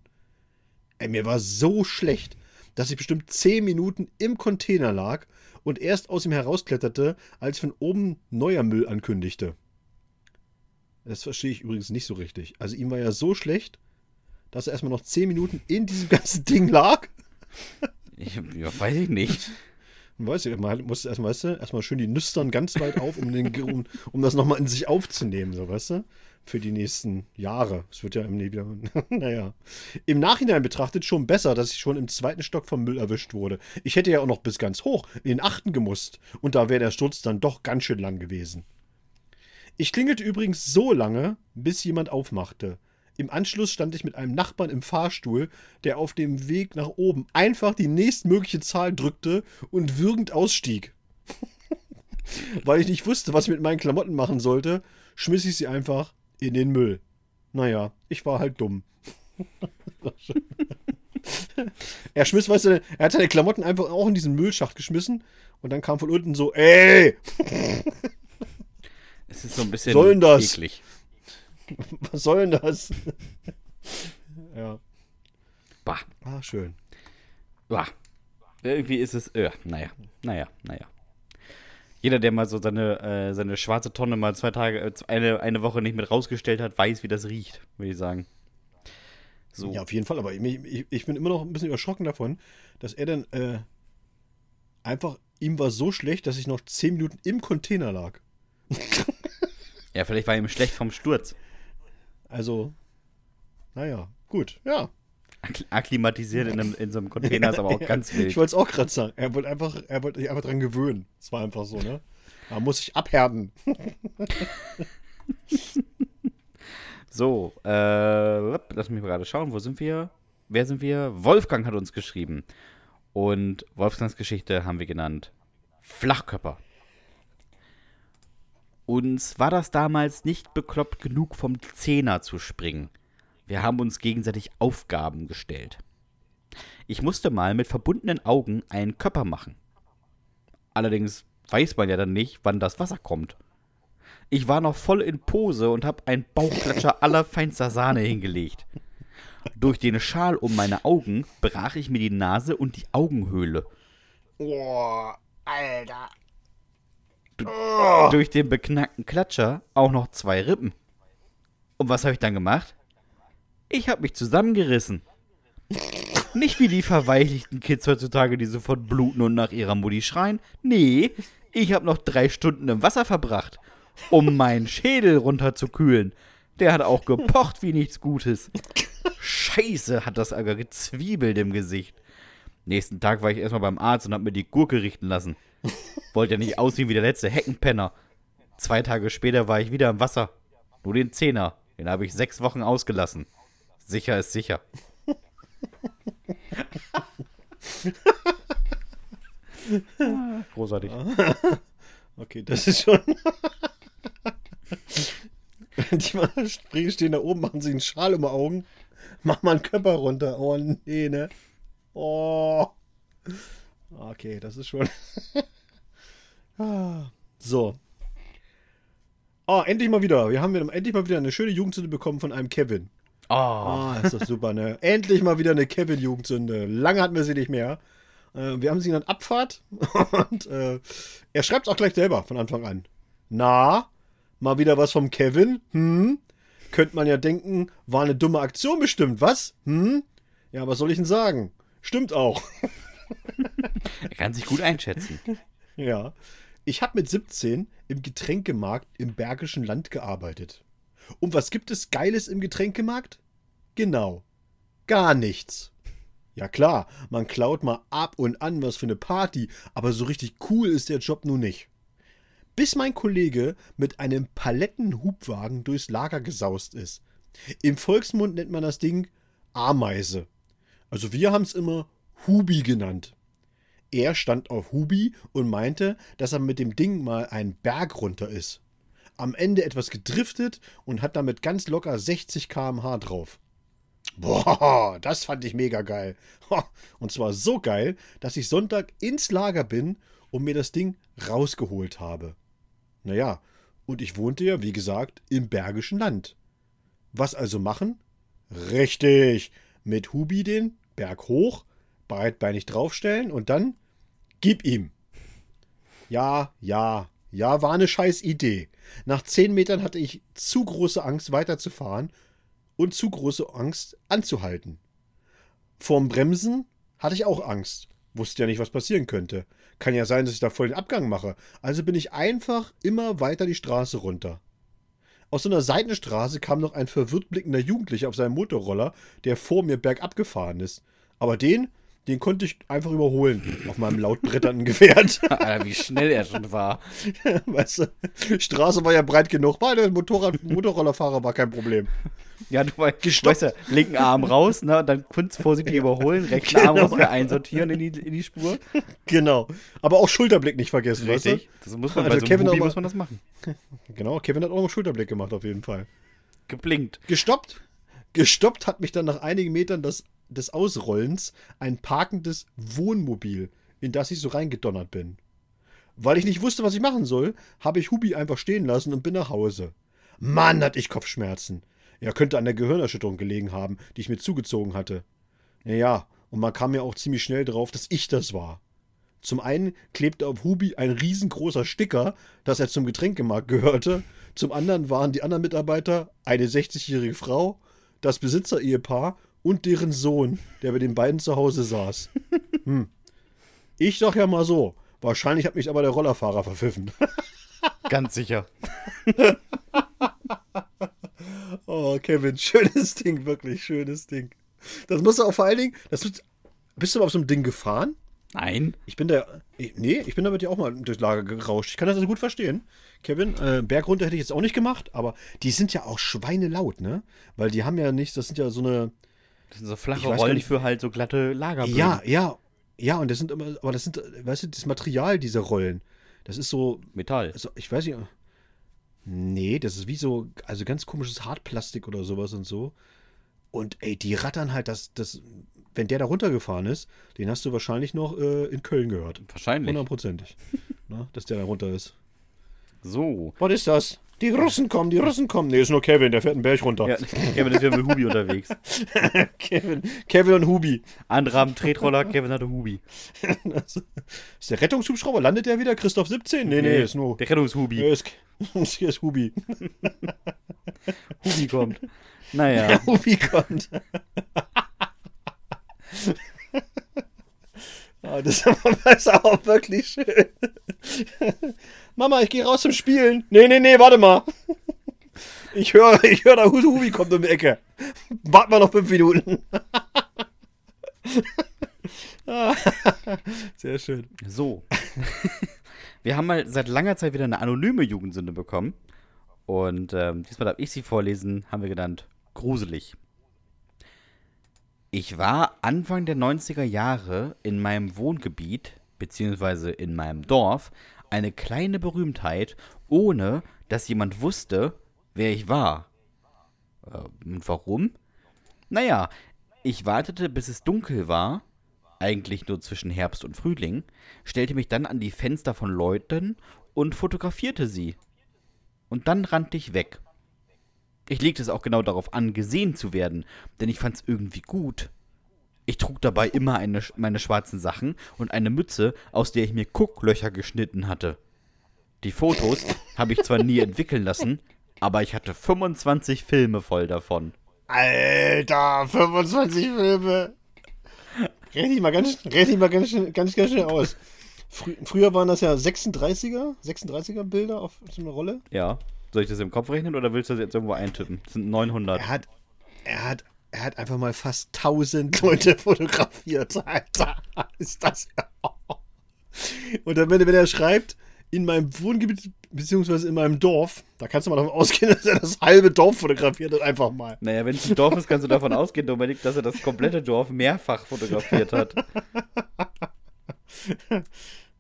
Ey, mir war so schlecht, dass ich bestimmt zehn Minuten im Container lag und erst aus ihm herauskletterte, als von oben neuer Müll ankündigte. Das verstehe ich übrigens nicht so richtig. Also ihm war ja so schlecht, dass er erstmal noch zehn Minuten in diesem ganzen Ding lag. Ich, ja, weiß ich nicht. Weißt du, man muss erstmal, weißt du, erstmal schön die Nüstern ganz weit auf, um, den, um, um das nochmal in sich aufzunehmen, so, weißt du? Für die nächsten Jahre. Es wird ja im wieder, naja. Im Nachhinein betrachtet schon besser, dass ich schon im zweiten Stock vom Müll erwischt wurde. Ich hätte ja auch noch bis ganz hoch, in den achten gemusst. Und da wäre der Sturz dann doch ganz schön lang gewesen. Ich klingelte übrigens so lange, bis jemand aufmachte. Im Anschluss stand ich mit einem Nachbarn im Fahrstuhl, der auf dem Weg nach oben einfach die nächstmögliche Zahl drückte und würgend ausstieg. Weil ich nicht wusste, was ich mit meinen Klamotten machen sollte, schmiss ich sie einfach in den Müll. Naja, ich war halt dumm. er schmiss, weißt du, er hat seine Klamotten einfach auch in diesen Müllschacht geschmissen und dann kam von unten so, ey! Es ist so ein bisschen Sollen das? eklig. Was soll denn das? ja. Bah. Ah, schön. Bah. Irgendwie ist es. Äh, naja, naja, naja. Jeder, der mal so seine, äh, seine schwarze Tonne mal zwei Tage, äh, eine, eine Woche nicht mit rausgestellt hat, weiß, wie das riecht, würde ich sagen. So. Ja, auf jeden Fall, aber ich, ich, ich bin immer noch ein bisschen erschrocken davon, dass er dann äh, einfach, ihm war so schlecht, dass ich noch 10 Minuten im Container lag. Ja, vielleicht war ihm schlecht vom Sturz. Also, naja, gut, ja. Akkl- Akklimatisiert in, einem, in so einem Container ist aber auch ganz wild. Ich wollte es auch gerade sagen. Er wollte einfach, er wollte sich einfach dran gewöhnen. Es war einfach so, ne? Da muss ich abhärten. So, äh, lass mich mal gerade schauen, wo sind wir? Wer sind wir? Wolfgang hat uns geschrieben. Und Wolfgangs Geschichte haben wir genannt Flachkörper. Uns war das damals nicht bekloppt genug, vom Zehner zu springen. Wir haben uns gegenseitig Aufgaben gestellt. Ich musste mal mit verbundenen Augen einen Körper machen. Allerdings weiß man ja dann nicht, wann das Wasser kommt. Ich war noch voll in Pose und habe einen Bauchklatscher allerfeinster Sahne hingelegt. Durch den Schal um meine Augen brach ich mir die Nase und die Augenhöhle. Boah, Alter. Durch den beknackten Klatscher auch noch zwei Rippen. Und was habe ich dann gemacht? Ich habe mich zusammengerissen. Nicht wie die verweichlichten Kids heutzutage, die sofort bluten und nach ihrer Mutti schreien. Nee, ich habe noch drei Stunden im Wasser verbracht, um meinen Schädel runterzukühlen. Der hat auch gepocht wie nichts Gutes. Scheiße, hat das aber gezwiebelt im Gesicht. Nächsten Tag war ich erstmal beim Arzt und hab mir die Gurke richten lassen. Wollte ja nicht aussehen wie der letzte Heckenpenner. Zwei Tage später war ich wieder im Wasser. Nur den Zehner. Den habe ich sechs Wochen ausgelassen. Sicher ist sicher. Großartig. Okay, das ist schon. Die mal springen, stehen da oben, machen sich einen Schal um die Augen. Mach mal einen Körper runter. Oh nee, ne? Oh. Okay, das ist schon. Ah, so. Oh, endlich mal wieder. Wir haben endlich mal wieder eine schöne Jugendsünde bekommen von einem Kevin. Oh, Ah, ist das super, ne? Endlich mal wieder eine Kevin-Jugendsünde. Lange hatten wir sie nicht mehr. Äh, wir haben sie genannt Abfahrt. Und äh, er schreibt es auch gleich selber von Anfang an. Na, mal wieder was vom Kevin? Hm? Könnte man ja denken, war eine dumme Aktion bestimmt, was? Hm? Ja, was soll ich denn sagen? Stimmt auch. er kann sich gut einschätzen. Ja. Ich habe mit 17 im Getränkemarkt im Bergischen Land gearbeitet. Und was gibt es Geiles im Getränkemarkt? Genau. Gar nichts. Ja klar, man klaut mal ab und an was für eine Party, aber so richtig cool ist der Job nun nicht. Bis mein Kollege mit einem Palettenhubwagen durchs Lager gesaust ist. Im Volksmund nennt man das Ding Ameise. Also wir haben es immer Hubi genannt. Er stand auf Hubi und meinte, dass er mit dem Ding mal einen Berg runter ist. Am Ende etwas gedriftet und hat damit ganz locker 60 km/h drauf. Boah, das fand ich mega geil. Und zwar so geil, dass ich Sonntag ins Lager bin und mir das Ding rausgeholt habe. Naja, und ich wohnte ja, wie gesagt, im Bergischen Land. Was also machen? Richtig, mit Hubi den Berg hoch, breitbeinig draufstellen und dann gib ihm. Ja, ja, ja, war eine scheiß Idee. Nach zehn Metern hatte ich zu große Angst weiterzufahren und zu große Angst anzuhalten. Vorm Bremsen hatte ich auch Angst. Wusste ja nicht, was passieren könnte. Kann ja sein, dass ich da voll den Abgang mache. Also bin ich einfach immer weiter die Straße runter. Aus so einer Seitenstraße kam noch ein verwirrt blickender Jugendlicher auf seinem Motorroller, der vor mir bergab gefahren ist. Aber den, den konnte ich einfach überholen auf meinem laut bretternden Gefährt. Alter, wie schnell er schon war. weißt du, Straße war ja breit genug. War der Motorrad, Motorrollerfahrer war kein Problem. Ja, du weißt, weißt ja, linken Arm raus, ne, dann kurz vorsichtig überholen, rechten genau. Arm raus, wieder einsortieren in die, in die Spur. Genau. Aber auch Schulterblick nicht vergessen, Richtig. weißt du? Das muss man, also bei so Kevin Hubi muss man das machen. Genau, Kevin hat auch einen Schulterblick gemacht, auf jeden Fall. Geblinkt. Gestoppt. Gestoppt hat mich dann nach einigen Metern das, des Ausrollens ein parkendes Wohnmobil, in das ich so reingedonnert bin. Weil ich nicht wusste, was ich machen soll, habe ich Hubi einfach stehen lassen und bin nach Hause. Mann, hatte ich Kopfschmerzen. Er könnte an der Gehirnerschütterung gelegen haben, die ich mir zugezogen hatte. Naja, und man kam ja auch ziemlich schnell drauf, dass ich das war. Zum einen klebte auf Hubi ein riesengroßer Sticker, dass er zum Getränkemarkt gehörte. Zum anderen waren die anderen Mitarbeiter eine 60-jährige Frau, das Besitzer-Ehepaar und deren Sohn, der bei den beiden zu Hause saß. Hm. Ich sag ja mal so, wahrscheinlich hat mich aber der Rollerfahrer verpfiffen. Ganz sicher. Oh, Kevin, schönes Ding, wirklich schönes Ding. Das musst du auch vor allen Dingen, das bist, bist du mal auf so einem Ding gefahren? Nein. Ich bin da, nee, ich bin damit ja auch mal durchs Lager gerauscht. Ich kann das also gut verstehen. Kevin, äh, Bergrunter hätte ich jetzt auch nicht gemacht, aber die sind ja auch schweinelaut, ne? Weil die haben ja nichts, das sind ja so eine. Das sind so flache Rollen für halt so glatte Lagerböden. Ja, ja, ja, und das sind immer, aber das sind, weißt du, das Material dieser Rollen, das ist so. Metall. Also, ich weiß nicht, Nee, das ist wie so, also ganz komisches Hartplastik oder sowas und so. Und ey, die rattern halt, das, das, wenn der da runtergefahren ist, den hast du wahrscheinlich noch äh, in Köln gehört. Wahrscheinlich. Hundertprozentig. dass der da runter ist. So. Was ist das? Die Russen kommen, die Russen kommen. Nee, ist nur Kevin, der fährt einen Berg runter. Ja, Kevin ist wieder mit Hubi unterwegs. Kevin, Kevin und Hubi. Andere haben Tretroller, Kevin hatte Hubi. ist der Rettungshubschrauber? Landet der wieder? Christoph 17? Nee, nee, nee ist nur. Der Rettungshubi. Ja, ist, hier ist Hubi. Hubi kommt. Naja. Ja, Hubi kommt. Oh, das ist auch wirklich schön. Mama, ich gehe raus zum Spielen. Nee, nee, nee, warte mal. Ich höre, ich höre, da Hubi kommt um die Ecke. Warte mal noch fünf Minuten. Sehr schön. So. Wir haben mal seit langer Zeit wieder eine anonyme Jugendsünde bekommen. Und ähm, diesmal darf ich sie vorlesen, haben wir genannt gruselig. Ich war Anfang der 90er Jahre in meinem Wohngebiet, beziehungsweise in meinem Dorf, eine kleine Berühmtheit, ohne dass jemand wusste, wer ich war. Äh, und warum? Naja, ich wartete, bis es dunkel war, eigentlich nur zwischen Herbst und Frühling, stellte mich dann an die Fenster von Leuten und fotografierte sie. Und dann rannte ich weg. Ich legte es auch genau darauf an, gesehen zu werden, denn ich fand es irgendwie gut. Ich trug dabei immer eine, meine schwarzen Sachen und eine Mütze, aus der ich mir Gucklöcher geschnitten hatte. Die Fotos habe ich zwar nie entwickeln lassen, aber ich hatte 25 Filme voll davon. Alter, 25 Filme. Rechne ich mal ganz, rechne mal ganz, ganz, ganz schnell aus. Frü früher waren das ja 36er, 36er Bilder auf so einer Rolle. Ja. Soll ich das im Kopf rechnen oder willst du das jetzt irgendwo eintippen? Das sind 900. Er hat, er hat, er hat einfach mal fast 1000 Leute fotografiert. Alter, ist das. Und dann, wenn, wenn er schreibt, in meinem Wohngebiet beziehungsweise in meinem Dorf, da kannst du mal davon ausgehen, dass er das halbe Dorf fotografiert hat, einfach mal. Naja, wenn es ein Dorf ist, kannst du davon ausgehen, Dominik, dass er das komplette Dorf mehrfach fotografiert hat.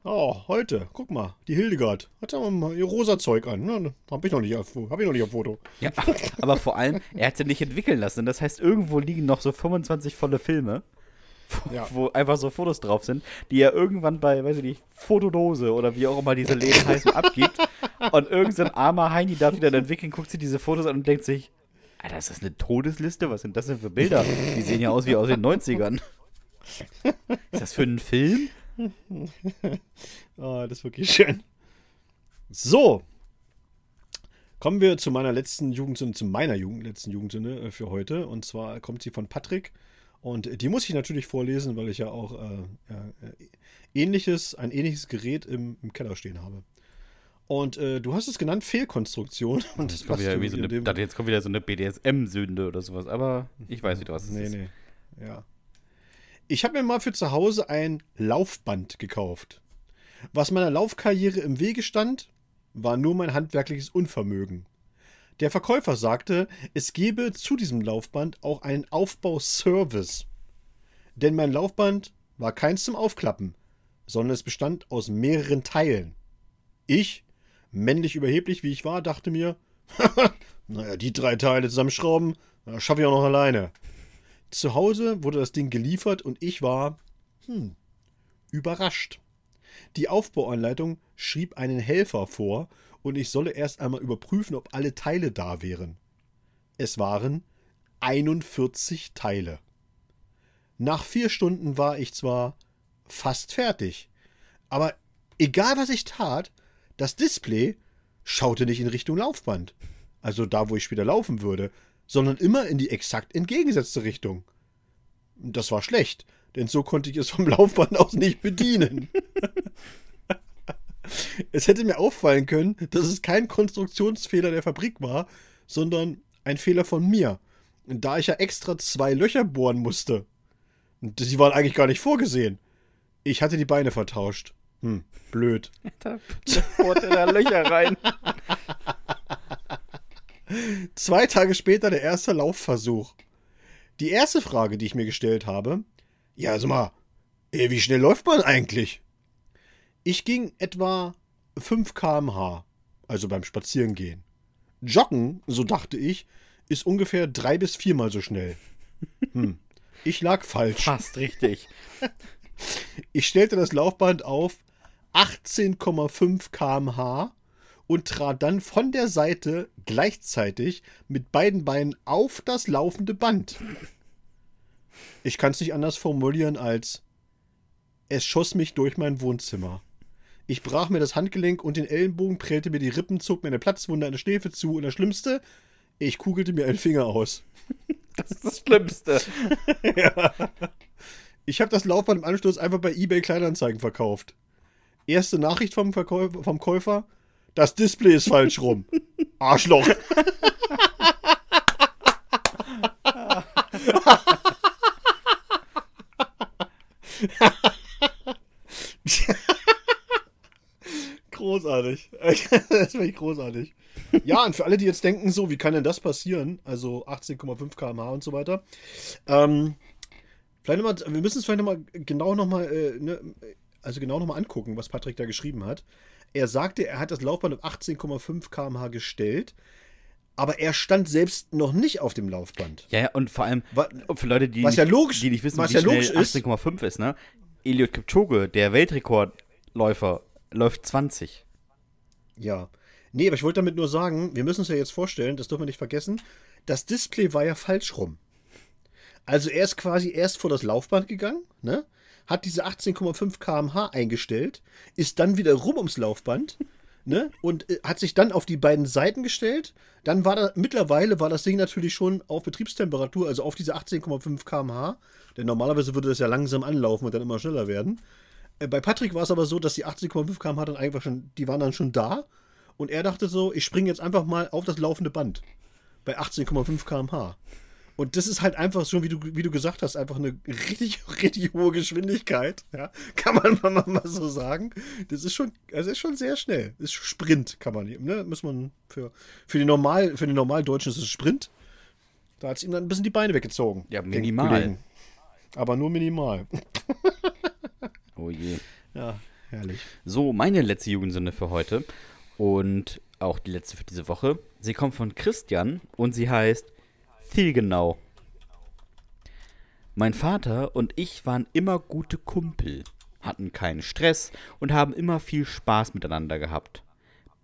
Oh, heute, guck mal, die Hildegard. Hat aber mal ihr rosa Zeug an. Ne? Hab ich noch nicht auf, hab ich noch nicht auf Foto. Ja, aber vor allem, er hat sie nicht entwickeln lassen. Das heißt, irgendwo liegen noch so 25 volle Filme, wo, Ja. wo einfach so Fotos drauf sind, die er irgendwann bei, weiß ich nicht, Fotodose oder wie auch immer diese Läden heißen, abgibt. Und irgendein armer Heini darf die dann entwickeln, guckt sich diese Fotos an und denkt sich, Alter, ist das eine Todesliste? Was sind das denn für Bilder? Die sehen ja aus wie aus den 90ern. Ist das für einen Film? Ah, das ist wirklich schön. So. Kommen wir zu meiner letzten Jugendsünde, zu meiner Jugend, letzten Jugendsünde äh, für heute. Und zwar kommt sie von Patrick. Und die muss ich natürlich vorlesen, weil ich ja auch äh, äh, ähnliches, ein ähnliches Gerät im, im Keller stehen habe. Und äh, du hast es genannt Fehlkonstruktion. Und das kommt, wieder so in eine, dem- jetzt kommt wieder so eine BDSM-Sünde oder sowas. Aber ich weiß nicht, was es Nee, ist. nee. Ja. Ich habe mir mal für zu Hause ein Laufband gekauft. Was meiner Laufkarriere im Wege stand, war nur mein handwerkliches Unvermögen. Der Verkäufer sagte, es gebe zu diesem Laufband auch einen Aufbauservice. Denn mein Laufband war keins zum Aufklappen, sondern es bestand aus mehreren Teilen. Ich, männlich überheblich wie ich war, dachte mir, naja, die drei Teile zusammenschrauben, schaffe ich auch noch alleine. Zu Hause wurde das Ding geliefert und ich war, hm, überrascht. Die Aufbauanleitung schrieb einen Helfer vor und ich solle erst einmal überprüfen, ob alle Teile da wären. Es waren 41 Teile. Nach vier Stunden war ich zwar fast fertig, aber egal was ich tat, das Display schaute nicht in Richtung Laufband, also da, wo ich später laufen würde, sondern immer in die exakt entgegengesetzte Richtung. Das war schlecht, denn so konnte ich es vom Laufband aus nicht bedienen. es hätte mir auffallen können, dass es kein Konstruktionsfehler der Fabrik war, sondern ein Fehler von mir. Da ich ja extra zwei Löcher bohren musste. Und Die waren eigentlich gar nicht vorgesehen. Ich hatte die Beine vertauscht. Hm, blöd. Da bohrt er da Löcher rein. Zwei Tage später der erste Laufversuch. Die erste Frage, die ich mir gestellt habe, ja, sag mal, wie schnell läuft man eigentlich? Ich ging etwa 5 km/h, also beim Spazierengehen. Joggen, so dachte ich, ist ungefähr drei bis viermal so schnell. Hm, ich lag falsch. Fast richtig. Ich stellte das Laufband auf 18,5 km/h und trat dann von der Seite gleichzeitig mit beiden Beinen auf das laufende Band. Ich kann es nicht anders formulieren als es schoss mich durch mein Wohnzimmer. Ich brach mir das Handgelenk und den Ellenbogen, prellte mir die Rippen, zog mir eine Platzwunde an der Schläfe zu und das Schlimmste, ich kugelte mir einen Finger aus. Das ist das Schlimmste. Ich habe das Laufband im Anschluss einfach bei eBay Kleinanzeigen verkauft. Erste Nachricht vom, Verkäufer, vom Käufer: Das Display ist falsch rum. Arschloch. großartig. Das finde ich großartig. Ja, und für alle, die jetzt denken, so, wie kann denn das passieren? Also 18,5 km/h und so weiter. Ähm, vielleicht noch mal, wir müssen es vielleicht nochmal genau nochmal, äh, ne, also genau nochmal angucken, was Patrick da geschrieben hat. Er sagte, er hat das Laufband auf 18,5 km/h gestellt, aber er stand selbst noch nicht auf dem Laufband. Ja, ja, und vor allem Wa- für Leute, die, was ja nicht, logisch- die nicht wissen, was wie ja schnell logisch ist- 18,5 ist, ne? Eliud Kipchoge, der Weltrekordläufer, läuft 20. Ja. Nee, aber ich wollte damit nur sagen, wir müssen uns ja jetzt vorstellen, das dürfen wir nicht vergessen, das Display war ja falsch rum. Also er ist quasi erst vor das Laufband gegangen, ne? Hat diese 18,5 km/h eingestellt, ist dann wieder rum ums Laufband, ne? Und äh, hat sich dann auf die beiden Seiten gestellt. Dann war da, mittlerweile war das Ding natürlich schon auf Betriebstemperatur, also auf diese 18,5 km/h. Denn normalerweise würde das ja langsam anlaufen und dann immer schneller werden. Äh, Bei Patrick war es aber so, dass die 80,5 km/h dann einfach schon, die waren dann schon da. Und er dachte so, ich springe jetzt einfach mal auf das laufende Band. Bei 18,5 km/h. Und das ist halt einfach schon, wie du, wie du gesagt hast, einfach eine richtig, richtig hohe Geschwindigkeit. Ja? Kann man mal, mal so sagen. Das ist schon, also ist schon sehr schnell. Das ist Sprint, kann man, ne? Muss man für, für die normal, für den Normaldeutschen ist es Sprint. Da hat es ihm dann ein bisschen die Beine weggezogen. Ja, den minimal. Aber nur minimal. Oh je. Ja, herrlich. So, meine letzte Jugendsünde für heute und auch die letzte für diese Woche. Sie kommt von Christian und sie heißt Zielgenau. Mein Vater und ich waren immer gute Kumpel, hatten keinen Stress und haben immer viel Spaß miteinander gehabt.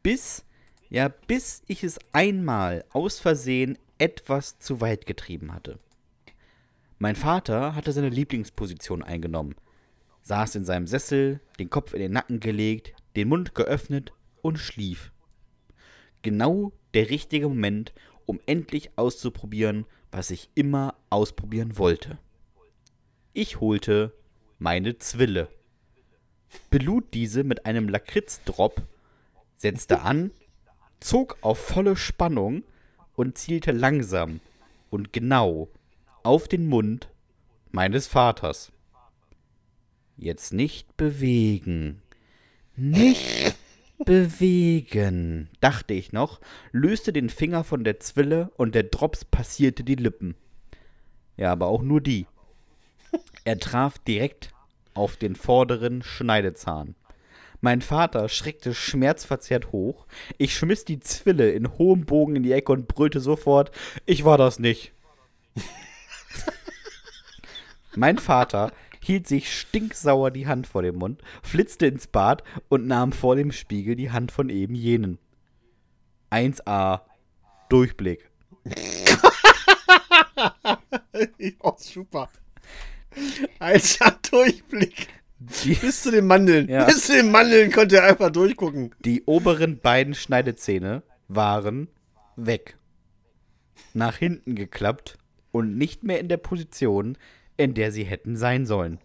Bis, ja, bis ich es einmal aus Versehen etwas zu weit getrieben hatte. Mein Vater hatte seine Lieblingsposition eingenommen, saß in seinem Sessel, den Kopf in den Nacken gelegt, den Mund geöffnet und schlief. Genau der richtige Moment, um endlich auszuprobieren, was ich immer ausprobieren wollte. Ich holte meine Zwille, belud diese mit einem Lakritzdrop, setzte an, zog auf volle Spannung und zielte langsam und genau auf den Mund meines Vaters. Jetzt nicht bewegen. Nicht bewegen, dachte ich noch, löste den Finger von der Zwille und der Drops passierte die Lippen. Ja, aber auch nur die. Er traf direkt auf den vorderen Schneidezahn. Mein Vater schreckte schmerzverzerrt hoch. Ich schmiss die Zwille in hohem Bogen in die Ecke und brüllte sofort: Ich war das nicht. mein Vater hielt sich stinksauer die Hand vor dem Mund, flitzte ins Bad und nahm vor dem Spiegel die Hand von eben jenen. 1a Durchblick. oh, super. Alter Durchblick. Die, Bis zu den Mandeln. Ja. Bis zu den Mandeln konnte er einfach durchgucken. die oberen beiden Schneidezähne waren weg. Nach hinten geklappt und nicht mehr in der Position, in der sie hätten sein sollen.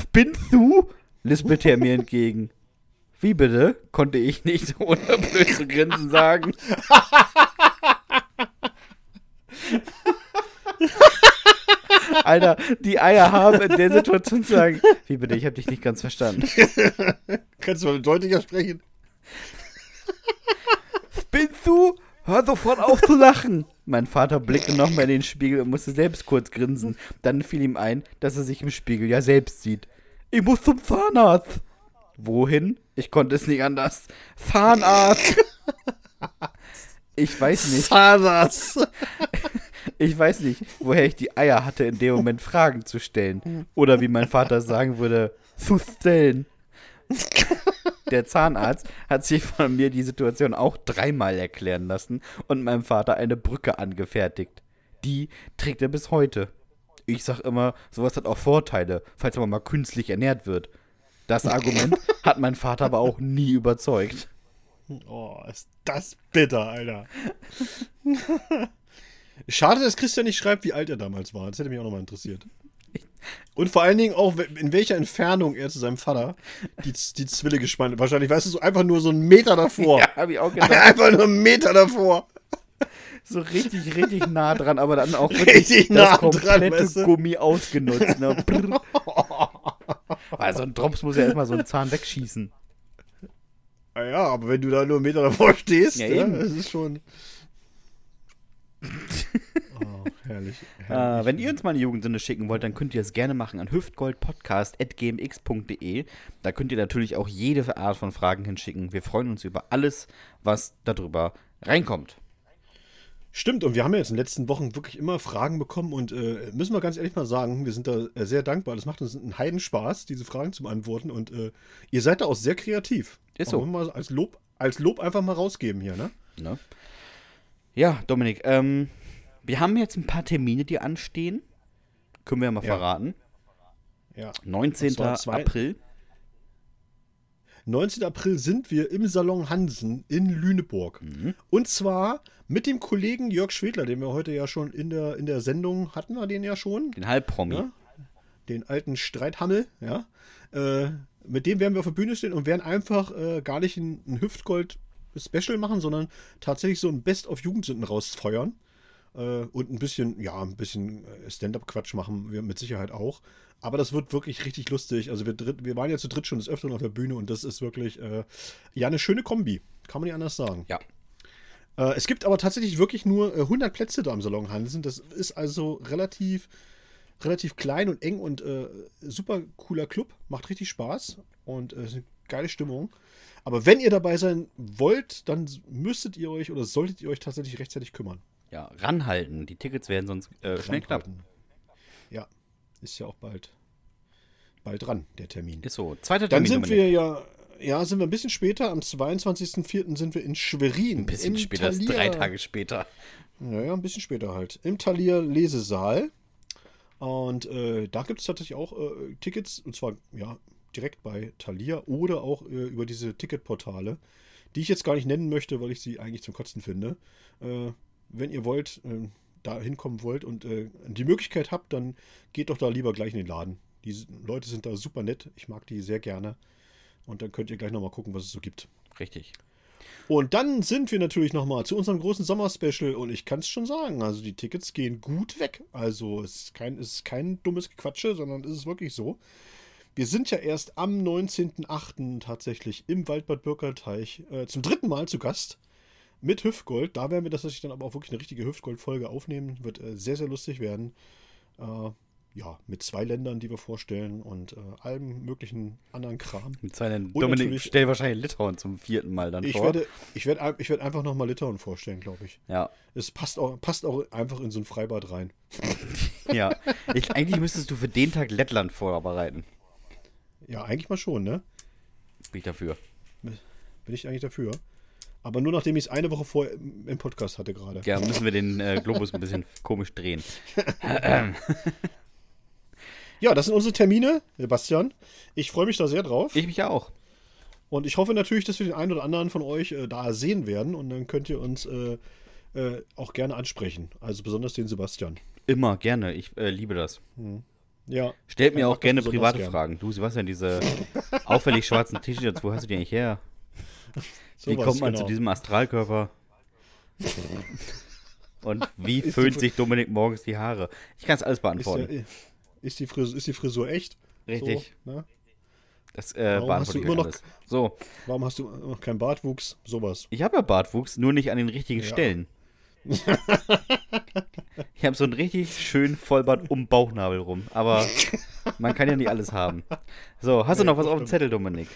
Spinnst du? lispelte er mir entgegen. Wie bitte? konnte ich nicht ohne böse Grinsen sagen. Alter, die Eier haben in der Situation zu sagen, wie bitte, ich habe dich nicht ganz verstanden. Kannst du mal deutlicher sprechen? Spinnst du? Hör sofort auf zu lachen. Mein Vater blickte nochmal in den Spiegel und musste selbst kurz grinsen. Dann fiel ihm ein, dass er sich im Spiegel ja selbst sieht. Ich muss zum Zahnarzt. Wohin? Ich konnte es nicht anders. Zahnarzt. Ich weiß nicht. Zahnarzt. Ich weiß nicht, woher ich die Eier hatte, in dem Moment Fragen zu stellen. Oder wie mein Vater sagen würde, zu stellen. Der Zahnarzt hat sich von mir die Situation auch dreimal erklären lassen und meinem Vater eine Brücke angefertigt. Die trägt er bis heute. Ich sag immer, sowas hat auch Vorteile, falls man mal künstlich ernährt wird. Das Argument hat mein Vater aber auch nie überzeugt. Oh, ist das bitter, Alter. Schade, dass Christian nicht schreibt, wie alt er damals war. Das hätte mich auch nochmal interessiert. Und vor allen Dingen auch, in welcher Entfernung er zu seinem Vater die, die Zwille gespannt hat. Wahrscheinlich, weißt du, so einfach nur so einen Meter davor. Ja, hab ich auch gedacht. Einfach nur einen Meter davor. So richtig, richtig nah dran, aber dann auch wirklich Richtig das nah dran, komplette weißt du? Gummi ausgenutzt. Ne? Weil so ein Drops muss ja erstmal so einen Zahn wegschießen. Ah Ja, aber wenn du da nur einen Meter davor stehst, Ja, ja, eben. das ist schon. Oh, herrlich. herrlich. Äh, wenn ihr uns mal eine Jugendsünde schicken wollt, dann könnt ihr es gerne machen an hüftgoldpodcast.gmx.de. Da könnt ihr natürlich auch jede Art von Fragen hinschicken. Wir freuen uns über alles, was darüber reinkommt. Stimmt, und wir haben ja jetzt in den letzten Wochen wirklich immer Fragen bekommen und äh, müssen wir ganz ehrlich mal sagen, wir sind da äh, sehr dankbar. Das macht uns einen Heidenspaß, diese Fragen zu beantworten und äh, ihr seid da auch sehr kreativ. Ist so. Wollen wir mal als Lob, als Lob einfach mal rausgeben hier, ne? Ne? Ja, Dominik, ähm, wir haben jetzt ein paar Termine, die anstehen. Können wir ja mal Ja. verraten. Ja. 19. Und zwar zwei- April. 19. April sind wir im Salon Hansen in Lüneburg. Mhm. Und zwar mit dem Kollegen Jörg Schwedler, den wir heute ja schon in der, in der Sendung hatten, wir den ja schon. Den Halbpromi. Ja? den alten Streithammel, ja. Äh, mit dem werden wir auf der Bühne stehen und werden einfach äh, gar nicht ein, ein Hüftgold-Special machen, sondern tatsächlich so ein Best-of-Jugendsünden rausfeuern. Äh, und ein bisschen, ja, ein bisschen äh, Stand-up-Quatsch machen wir mit Sicherheit auch. Aber das wird wirklich richtig lustig. Also wir, dritt, wir waren ja zu dritt schon des Öfteren auf der Bühne und das ist wirklich, äh, ja, eine schöne Kombi. Kann man nicht anders sagen. Ja. Äh, es gibt aber tatsächlich wirklich nur äh, 100 Plätze da im Salon Hansen. Das ist also relativ, relativ klein und eng und äh, super cooler Club. Macht richtig Spaß und äh, ist eine geile Stimmung. Aber wenn ihr dabei sein wollt, dann müsstet ihr euch oder solltet ihr euch tatsächlich rechtzeitig kümmern. Ja, ranhalten. Die Tickets werden sonst äh, schnell knapp. Ja, ist ja auch bald, bald dran, der Termin. Ist so. Zweiter Dann Termin. sind Dominik. wir ja, ja, sind wir ein bisschen später. Am 22.04. sind wir in Schwerin. ein bisschen später, ist drei Tage später. Naja, ein bisschen später halt. Im Thalia Lesesaal. Und äh, da gibt es tatsächlich auch äh, Tickets, und zwar ja direkt bei Thalia oder auch äh, über diese Ticketportale, die ich jetzt gar nicht nennen möchte, weil ich sie eigentlich zum Kotzen finde. Wenn ihr wollt, äh, da hinkommen wollt und äh, die Möglichkeit habt, dann geht doch da lieber gleich in den Laden. Die Leute sind da super nett. Ich mag die sehr gerne. Und dann könnt ihr gleich nochmal gucken, was es so gibt. Richtig. Und dann sind wir natürlich nochmal zu unserem großen Sommerspecial und ich kann es schon sagen, also die Tickets gehen gut weg. Also es ist kein, es ist kein dummes Gequatsche, sondern es ist wirklich so. Wir sind ja erst am 19.08. tatsächlich im Waldbad Birkerteich äh, zum dritten Mal zu Gast mit Hüftgold. Da werden wir tatsächlich dann aber auch wirklich eine richtige Hüftgold-Folge aufnehmen. Wird äh, sehr, sehr lustig werden. Äh, ja, mit zwei Ländern, die wir vorstellen und äh, allem möglichen anderen Kram. Mit seinen Und Dominik natürlich- stellt wahrscheinlich Litauen zum vierten Mal dann Ich vor. werde, ich, werde, ich werde einfach nochmal Litauen vorstellen, glaube ich. ja. Es passt auch, passt auch einfach in so ein Freibad rein. Ja. Ich, eigentlich müsstest du für den Tag Lettland vorbereiten. Ja, eigentlich mal schon, ne? Bin ich dafür. Bin ich eigentlich dafür. Aber nur nachdem ich es eine Woche vorher im Podcast hatte gerade. Ja, müssen wir den äh, Globus ein bisschen komisch drehen. Ja, das sind unsere Termine, Sebastian. Ich freue mich da sehr drauf. Ich mich auch. Und ich hoffe natürlich, dass wir den einen oder anderen von euch äh, da sehen werden. Und dann könnt ihr uns äh, äh, auch gerne ansprechen. Also besonders den Sebastian. Immer, gerne. Ich äh, liebe das. Ja. Stellt mir auch gerne private gern. Fragen. Du, Sebastian, diese auffällig schwarzen T-Shirts, wo hast du die eigentlich her? Wie Sowas, kommt man genau. zu diesem Astralkörper? Und wie Ist föhnt sich Dominik morgens die Haare? Ich kann es alles Ist, beantworten. der, ist, die Frisur, ist die Frisur echt? Richtig. So, ne? Das äh, Warum hast du immer noch- alles. So, Warum hast du noch keinen Bartwuchs? Sowas. ich habe ja Bartwuchs, nur nicht an den richtigen Ja. Stellen. ich habe so einen richtig schönen Vollbart um Bauchnabel rum. Aber man kann ja nicht alles haben. So, hast du Nee, noch was auf dem. Zettel, Dominik?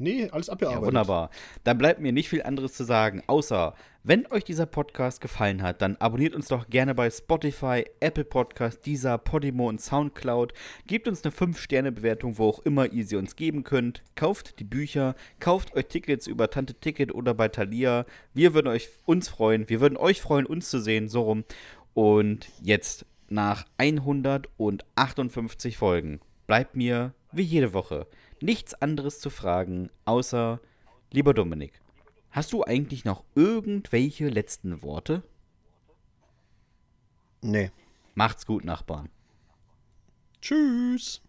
Nee, alles Ja, abgearbeitet. wunderbar. Dann bleibt mir nicht viel anderes zu sagen, außer, wenn euch dieser Podcast gefallen hat, dann abonniert uns doch gerne bei Spotify, Apple Podcast, Deezer, Podimo und Soundcloud. Gebt uns eine 5-Sterne-Bewertung, wo auch immer ihr sie uns geben könnt. Kauft die Bücher, kauft euch Tickets über Tante Ticket oder bei Thalia. Wir würden euch uns freuen, wir würden euch freuen, uns zu sehen, so rum. Und jetzt, nach 158 Folgen, bleibt mir, wie jede Woche, nichts anderes zu fragen, außer, lieber Dominik, hast du eigentlich noch irgendwelche letzten Worte? Nee. Macht's gut, Nachbarn. Tschüss.